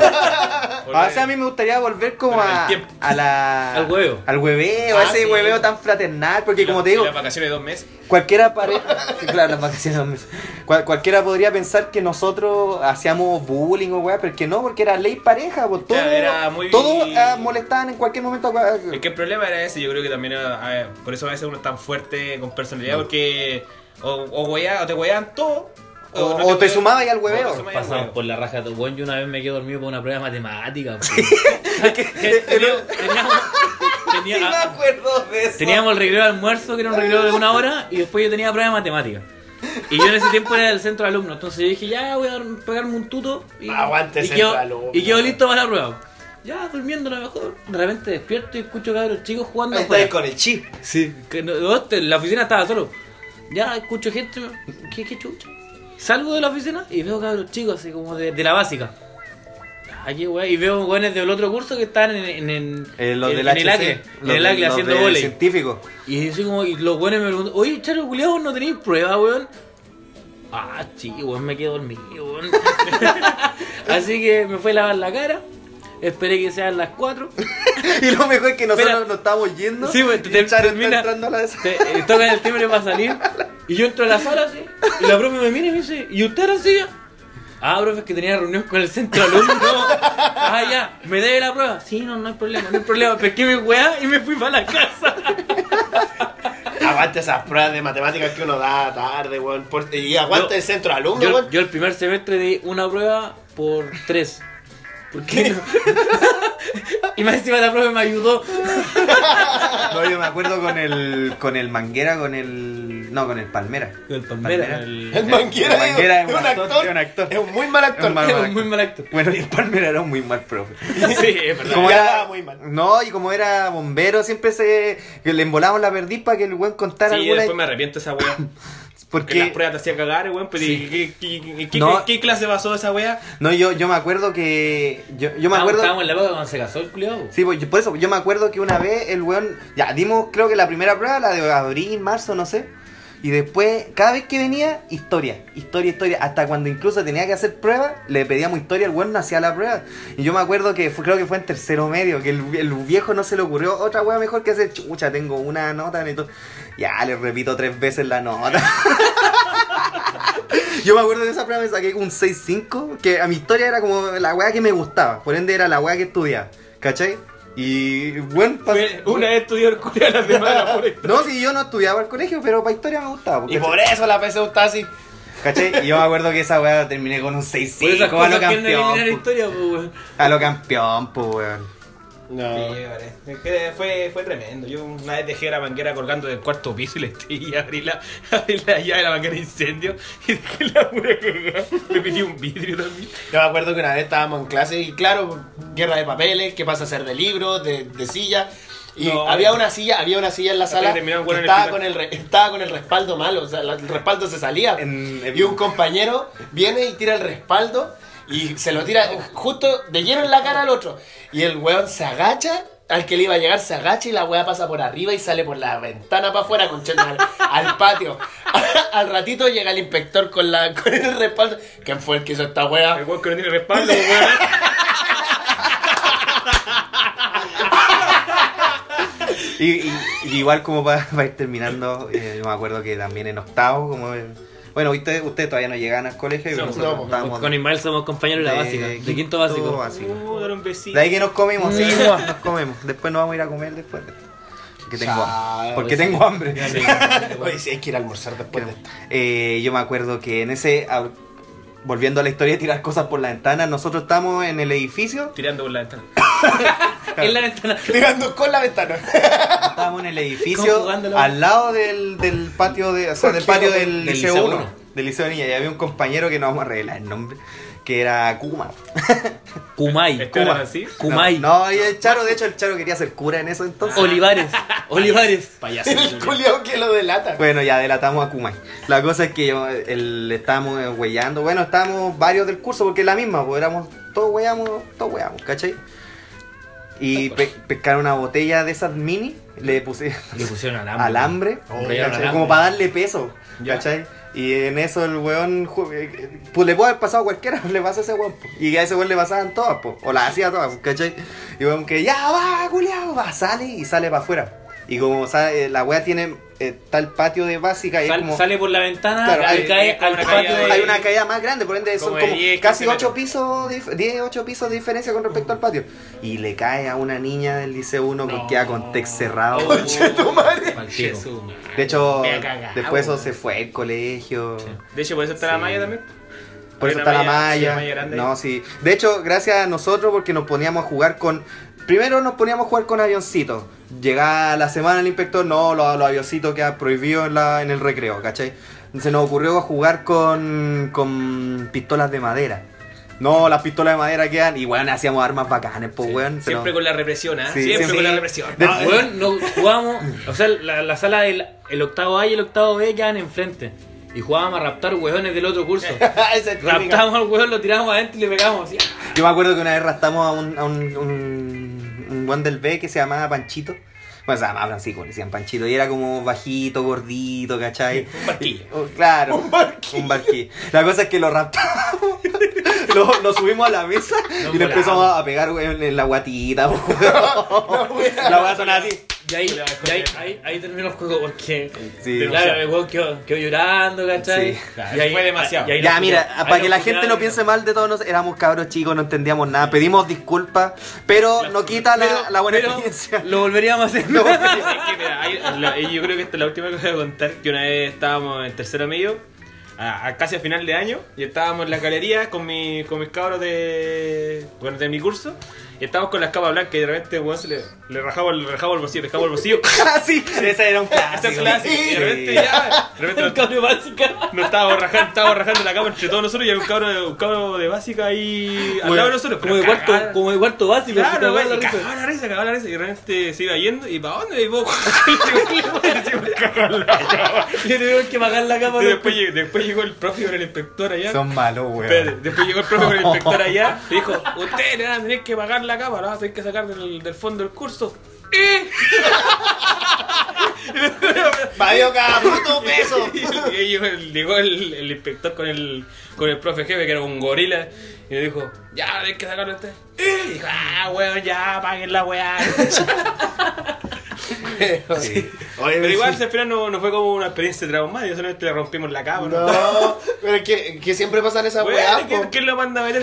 O sea, a mí me gustaría volver como Pero en el a, tiempo. a la... Al hueveo. Al hueveo, Ah, ese sí. hueveo tan fraternal, porque como te digo, Las vacaciones de dos meses. cualquiera pare... claro, las vacaciones de dos meses. Cual- cualquiera podría pensar que nosotros hacíamos bullying o weá, pero es que no, porque era ley pareja, pues todo, era muy- todos ah, molestaban en cualquier momento. Es que el problema era ese, yo creo que también era, a ver, por eso a veces uno es tan fuerte con personalidad, porque o, o, wea- o te weaban todo, O- no o te weaban- sumabas ahí al hueveo. te hueveo. por la raja de tu buen. Yo una vez me quedé dormido por una prueba de que- Teníamos, teníamos- tenía- Sí me acuerdo de eso. Teníamos el recreo de almuerzo, que era un recreo de una hora, y después yo tenía prueba de matemáticas. Y yo en ese tiempo era del centro de alumnos, entonces yo dije, ya voy a pegarme un tuto y, Aguante y centro quedo, de alumnos. y quedo listo para la prueba. Ya, durmiendo a lo mejor. De repente despierto y escucho cabros chicos jugando estáis con el chip. Sí, que no- no, este, la oficina estaba solo. Ya escucho gente, ¿qué, qué chucha? Salgo de la oficina y veo cabros chicos así como de, de la básica. Aquí, güey, y veo jóvenes del otro curso que están en, en, en, Eh, los en- del en el ACLE, en el haciendo de volei. científico. Y así como, y los buenos me preguntan, oye, charo culiao, ¿no tenéis prueba, weón? Ah, sí, weón, me quedo dormido, weón. así que me fui a lavar la cara, esperé que sean las 4. Y lo mejor es que nosotros Espera. nos estábamos yendo. Sí, pues, y te- está termina- entrando a la Te, eh, tocan el timbre para salir, y yo entro a la sala así, y la profe me mira y me dice, ¿y usted era así? Ah, profe, es que tenía reunión con el centro alumno. Ah, ya, ¿me debe la prueba? Sí, no, no hay problema, no hay problema. Pesqué mi weá y me fui para la casa. Aguante esas pruebas de matemáticas que uno da tarde, weón. Por- Y aguante Yo- el centro de alumnos, Yo, weón. yo el primer semestre di una prueba por tres. ¿Por qué no? y más encima la profe me ayudó. No, yo me acuerdo con el, con el Manguera, con el. No, con el Palmera. El Palmera, El el Manguera, Manguera es, un actor, es un actor. Es un muy mal actor. Es un mal- Era un muy mal acto. Bueno, y el Palmera era un muy mal profe. Sí, es verdad. Como era, muy mal. No, y como era bombero, siempre se le embolamos la perdiz para que el buen contara Sí, alguna. después me arrepiento esa weá. Porque Porque las pruebas te hacía cagar, weón. Pero ¿y ¿qué, qué, qué, No. qué clase pasó esa weá? no, yo, yo me acuerdo que. Yo, yo me acuerdo. Estábamos en la época cuando se casó el culiado. Sí, pues, yo- por eso, yo me acuerdo que una vez el weón, ya dimos creo que la primera prueba, la de abril, marzo, no sé. Y después, cada vez que venía, historia, historia, historia. Hasta cuando incluso tenía que hacer pruebas, le pedíamos historia, el weón no hacía la prueba. Y yo me acuerdo que fue, creo que fue en tercero medio, que el, viejo no se le ocurrió otra weá mejor que hacer, chucha, tengo una nota y. Ya, le repito tres veces la nota. Yo me acuerdo de esa prueba, me saqué un 6-5, que a mi historia era como la weá que me gustaba, por ende era la weá que estudiaba, ¿cachai? Y bueno, pas- Una vez estudió el culiao la semana por esto. no, si yo no estudiaba al colegio, pero para historia me gustaba. Y ¿cachai? por eso la PSU está así. ¿Cachai? Y yo me acuerdo que esa weá terminé con un Por esas 6-5 a lo no campeón. po. historia. A lo campeón, pues weón. No. Sí, vale. Es que fue, fue tremendo. Yo una vez dejé la manguera colgando del cuarto piso y le y abrí la, abrí la llave de la manguera de incendio y dejé la pura cagada. Le metí un vidrio también. Yo me acuerdo que una vez estábamos en clase y claro, guerra de papeles, qué pasa a hacer de libros, de, de silla. Y No, había eh. una silla, había una silla en la sala que el estaba con el re- estaba con el respaldo malo, o sea, el respaldo se salía. En- en- Y un compañero viene y tira el respaldo y se lo tira justo de lleno en la cara al otro. Y el weón se agacha, al que le iba a llegar se agacha y la weá pasa por arriba y sale por la ventana para afuera con al, al patio. al ratito llega el inspector con la con el respaldo. ¿Quién fue el que hizo esta weá? El weón que no tiene respaldo, weón. Y, y- y igual como para ir terminando, eh, yo me acuerdo que también en octavo, como el- bueno, ustedes ustedes todavía no llegan al colegio, No, nosotros no, estábamos Con Ismael somos compañeros de la básica, de quinto básico. Uh, dar un besito. De ahí que nos comemos, sí, nos comemos. Después nos vamos a ir a comer después. de esto. Porque tengo, Chao, porque tengo hambre. Oye, hay que ir a almorzar después de esto. Eh, yo me acuerdo que en ese, ah, volviendo a la historia de tirar cosas por la ventana, nosotros estamos en el edificio, Tirando por la ventana. En la ventana. Tirando con la ventana. estábamos en el ¿Cómo edificio al lado del, del patio de, o sea, del patio del, Del liceo Liceo 1, uno. del liceo de niña, y había un compañero que no vamos a revelar el nombre, que era Kuma. Kumai. ¿Este era así? Kumai. No, no, y el Charo, de hecho el Charo quería ser cura en eso entonces. Olivares. Olivares. Payaso. El culiao que lo delata. Bueno, ya delatamos a Kumai. La cosa es que yo, el, estábamos eh, huellando. Bueno, estábamos varios del curso porque es la misma, pues éramos todos huellamos, todos huellamos, ¿cachai? Y pe- pescar una botella de esas mini, le puse Le pusieron alambre. alambre, Oh, ¿cachai? alambre. como para darle peso, Ya. Y en eso el weón, eh, pues le puede haber pasado a cualquiera, le pasa a ese weón, y a ese weón le pasaban todas, po, o las hacía todas, ¿cachai? Y weón que ya va, culiao, va, sale y sale para afuera. Y como sabe, la wea tiene, eh, está el patio de básica y Sal- como... Sale por la ventana Claro, y hay- cae es como al una patio caída de... hay una caída más grande, por ende son Como de como 10, casi 15 8 metros. pisos, de dif- 10, 8 pisos de diferencia con respecto al patio. Y le cae a una niña del liceo 1 que No. queda con text cerrado. Oh, pico. Jesús. De hecho, después eso se fue al colegio. De hecho, por eso está la malla también. Por eso está la malla- sí, malla. la malla grande. no, sí. De hecho, gracias a nosotros porque nos poníamos a jugar con Primero nos poníamos a jugar con avioncitos. Llegaba la semana el inspector, no, los, los avioncitos quedan prohibidos en, la, en el recreo, ¿cachai? Se nos ocurrió jugar con, con pistolas de madera. No, las pistolas de madera quedan. Y weón, hacíamos armas bacanes, pues weón. se Siempre con la represión, ¿ah? Sí, Siempre sí, con la sí. represión. De- No, Weón, no jugábamos, o sea, la, la sala del el octavo A y el octavo B quedaban enfrente. Y jugábamos a raptar hueones del otro curso. Es típica. Raptábamos al hueón, lo tirábamos adentro y le pegábamos así. Yo me acuerdo que una vez raptamos a un, a un, un, un weón del B que se llamaba Panchito. Bueno, se llamaba Francisco, le decían Panchito. Y era como bajito, gordito, ¿cachai? Un barquillo. Oh, claro. Un barquillo. Un barquillo. La cosa es que lo raptamos. lo, lo subimos a la mesa y le empezamos a pegar weón, en la guatita. weón. la weá sonaba así. Y ahí, y ahí, ahí, ahí terminó el juego porque. Sí. Claro, el quedó, quedó llorando, ¿cachai? Sí. Claro, fue demasiado. y ahí Ya, mira, para que la gente no piense mal de todos, nos- éramos cabros chicos, no entendíamos nada. Pedimos disculpas, pero no quita la, Pero- la buena pero experiencia. Lo volveríamos a hacer. No, Es que, mira, hay- la- yo creo que esta es la última que voy a contar, que una vez estábamos en tercero medio, a, a casi a final de año, y estábamos en la galería con, mi, con mis cabros de, bueno, de mi curso, y estábamos con las capas blancas y de repente weón, se le, le rajaba, el- le rajaba el bolsillo, le rajaba el bolsillo. Ah, sí, ese era un Ese clásico. es clásico. Y de repente ya, de repente El cambio básica. nos estábamos rajando, estábamos rajando la cama entre todos nosotros y había un cabro, de- un cabro de básica ahí al Como lado de nosotros. Como de cuarto, como de cuarto básico. Claro, güey, la y risa. cagaba la risa, cagaba la risa, y de repente se iba yendo, y ¿para dónde? Y vos, Le tuvieron que pagar la cama. Después, llegó- después llegó el profe con el inspector allá. Son malos, weón. Después llegó el profe con el inspector allá y dijo, ustedes le van a tener que pagar la cama, la van a tener que sacar del, del fondo del curso. Valió cada puto peso. Y ahí llegó el, llegó el, el inspector con el, con el profe jefe, que era un gorila, y le dijo, ya, hay que sacarlo usted. Y dijo, ah, weón, ya, paguen la weá. Oye, Pero igual al final no, no fue como una experiencia traumática, solamente le rompimos la cama. ¿no? No, pero es que, que siempre pasan esas weas. ¿quién, lo manda a Weón,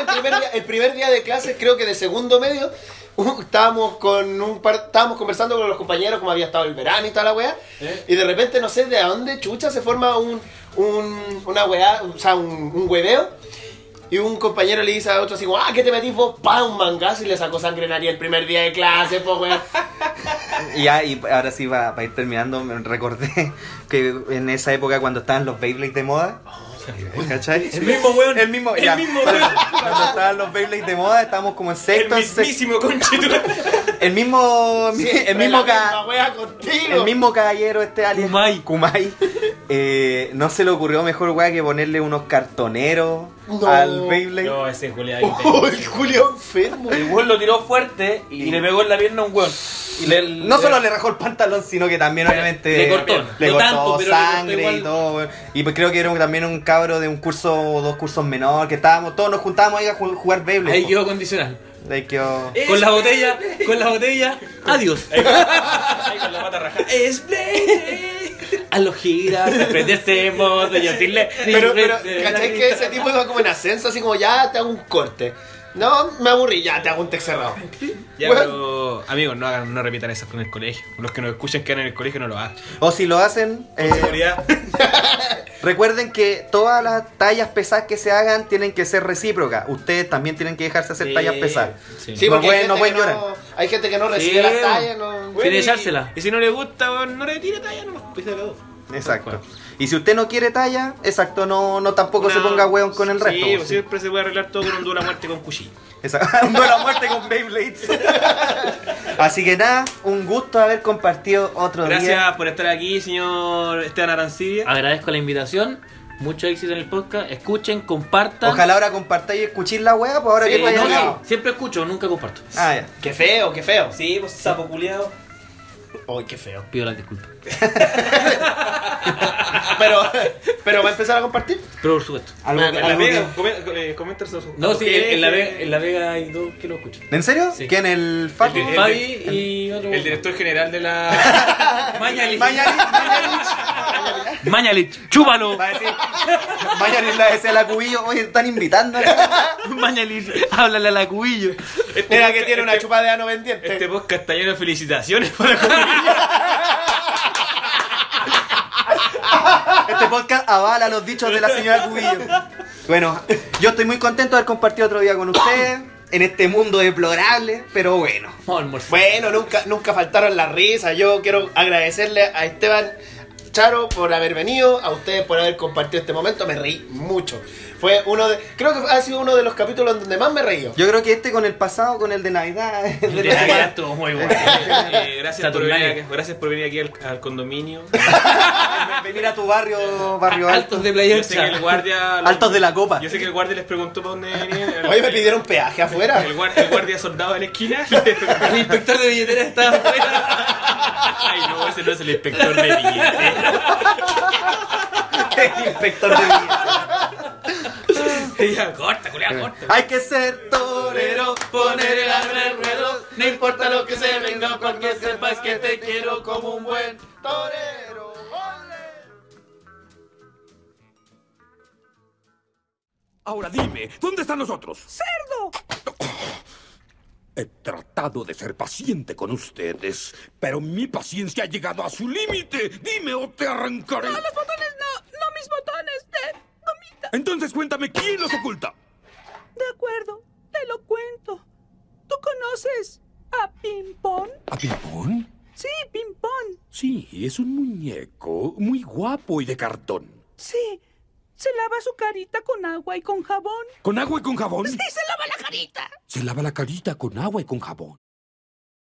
el primer, día, el primer día de clases, creo que de segundo medio, uh, estábamos con un par, estábamos conversando con los compañeros como había estado el verano y toda la weá. ¿Eh? Y de repente, no sé de dónde chucha se forma un, un una weá, o sea, un, un hueveo. Y un compañero le dice a otro así ah, ¿qué te metís vos? Pa, un mangazo y le sacó sangre en el primer día de clase, pues weón. Y ya, y ahora sí, para ir terminando, me recordé que en esa época cuando estaban los Beyblades de moda. ¿Cachai? El mismo weón. El mismo, El ya. mismo Cuando- weón. Cuando estaban los Beyblades de moda, estábamos como en El sexto, sexto- mismísimo conchito. El mismo. Siempre el mismo ca-. El mismo caballero, este alien. Kumai. Kumai. eh, no se le ocurrió mejor, weá, que ponerle unos cartoneros No. al Beyblade. No, ese Julián. Oh, el Julio enfermo. El weón lo tiró fuerte y, le pegó en la pierna a un weón. Y le, No le- solo le rajó el pantalón, sino que también, obviamente. le cortó. Le No cortó tanto, pero le cortó sangre y todo, weón. Y pues creo que era un- también un cabro de un curso o dos cursos menor, que estábamos, todos nos juntábamos ahí a ju- jugar Beyblade. Ahí quedó condicional. Ahí quedó. Con la botella, con la botella, adiós. Ahí con la pata rajada. ¡Es Blade! A los giras, prenderse en moto y decirle. Pero, pero, ¿cachai que ese tipo iba como en ascenso, así como ya te hago un corte? No, me aburrí, ya te hago un text cerrado. Ya, pero amigos, no hagan, no repitan eso con el colegio. Los que nos escuchan que en el colegio no lo hagan. O si lo hacen, eh, Seguridad. recuerden que todas las tallas pesadas que se hagan tienen que ser recíprocas. Ustedes también tienen que dejarse hacer Sí, tallas pesadas. sí. Sí, No porque pueden- hay, no gente pueden que llorar. hay gente que no recibe Sí, las tallas, no. Bueno, y- echársela. Y si no le gusta, weón, no le tire talla nomás. Pues se acabó. Exacto. Y si usted no quiere talla, exacto, no, no tampoco se Una- ponga hueón con el resto. Sí, pues, sí. siempre se puede arreglar todo con un duro a muerte con cuchillo. Exacto. Un duelo a muerte con Beyblades. Así que nada, un gusto haber compartido otro Gracias día. por estar aquí, señor Esteban Arancibia. Agradezco la invitación. Mucho éxito en el podcast. Escuchen, compartan. Ojalá ahora compartáis y escuchéis la wea, pues ahora Sí, que vaya no, a no, siempre escucho, nunca comparto. Ah, ya. Qué feo, qué feo. Sí, pues sapo culiado. Uy, qué feo. Pido las disculpas. Pero, pero va a empezar a compartir. Pero por supuesto. Algo, Ah, que- En la Vega, que- eh, comenta No, sí, en, en la Vega, en la Vega hay dos que lo escuchan. ¿En serio? Sí. ¿Quién? ¿El Fabi? El- Fabi y otro. El director general de la. Mañalich. Mañalich, Mañalich. Chúpalo. Va a decir. Mañalich la decía la cubillo. Oye, están invitando. Mañalich. Háblale a la cubillo. Este Mira que tiene una este- chupa de ano pendiente. Este podcast está lleno de felicitaciones para la comunidad. Este podcast avala los dichos de la señora Cubillo. Bueno, yo estoy muy contento de haber compartido otro día con ustedes. en este mundo deplorable, pero bueno. Bueno, nunca, nunca faltaron las risas. Yo quiero agradecerle a Esteban Charo por haber venido, a ustedes por haber compartido este momento. Me reí mucho. Fue uno de. Creo que ha sido uno de los capítulos donde más me reí. yo. Yo creo que este con el pasado, con el de Navidad, el de De Navidad Navidad, estuvo muy bueno. Eh, gracias, por venir gracias por venir aquí al, al condominio. venir a tu barrio, barrio alto. Altos de Playa Yo sé que el guardia. Altos de la copa. Yo sé que el guardia les preguntó para dónde venían. Oye, me pidieron peaje afuera. El, guar- el guardia soldado de la esquina. El inspector de billetera estaba afuera. Ay, no, ese no es el inspector de billetes. el inspector de billetes. Corta, culiao, corta. Hay que ser torero, Poner el arma en el ruedo, no importa lo que se venga, porque sepas que te quiero como un buen torero. Ahora dime, ¿dónde están los otros? ¡Cerdo! He tratado de ser paciente con ustedes, pero mi paciencia ha llegado a su límite. Dime o te arrancaré. ¡No, los botones no! ¡No mis botones! ¡De Entonces cuéntame quién los oculta. De acuerdo, te lo cuento. ¿Tú conoces a Pimpón? ¿A Pimpón? Sí, Pimpón. Sí, es un muñeco muy guapo y de cartón. Sí. Se lava su carita con agua y con jabón. ¿Con agua y con jabón? Sí, se lava la carita. Se lava la carita con agua y con jabón.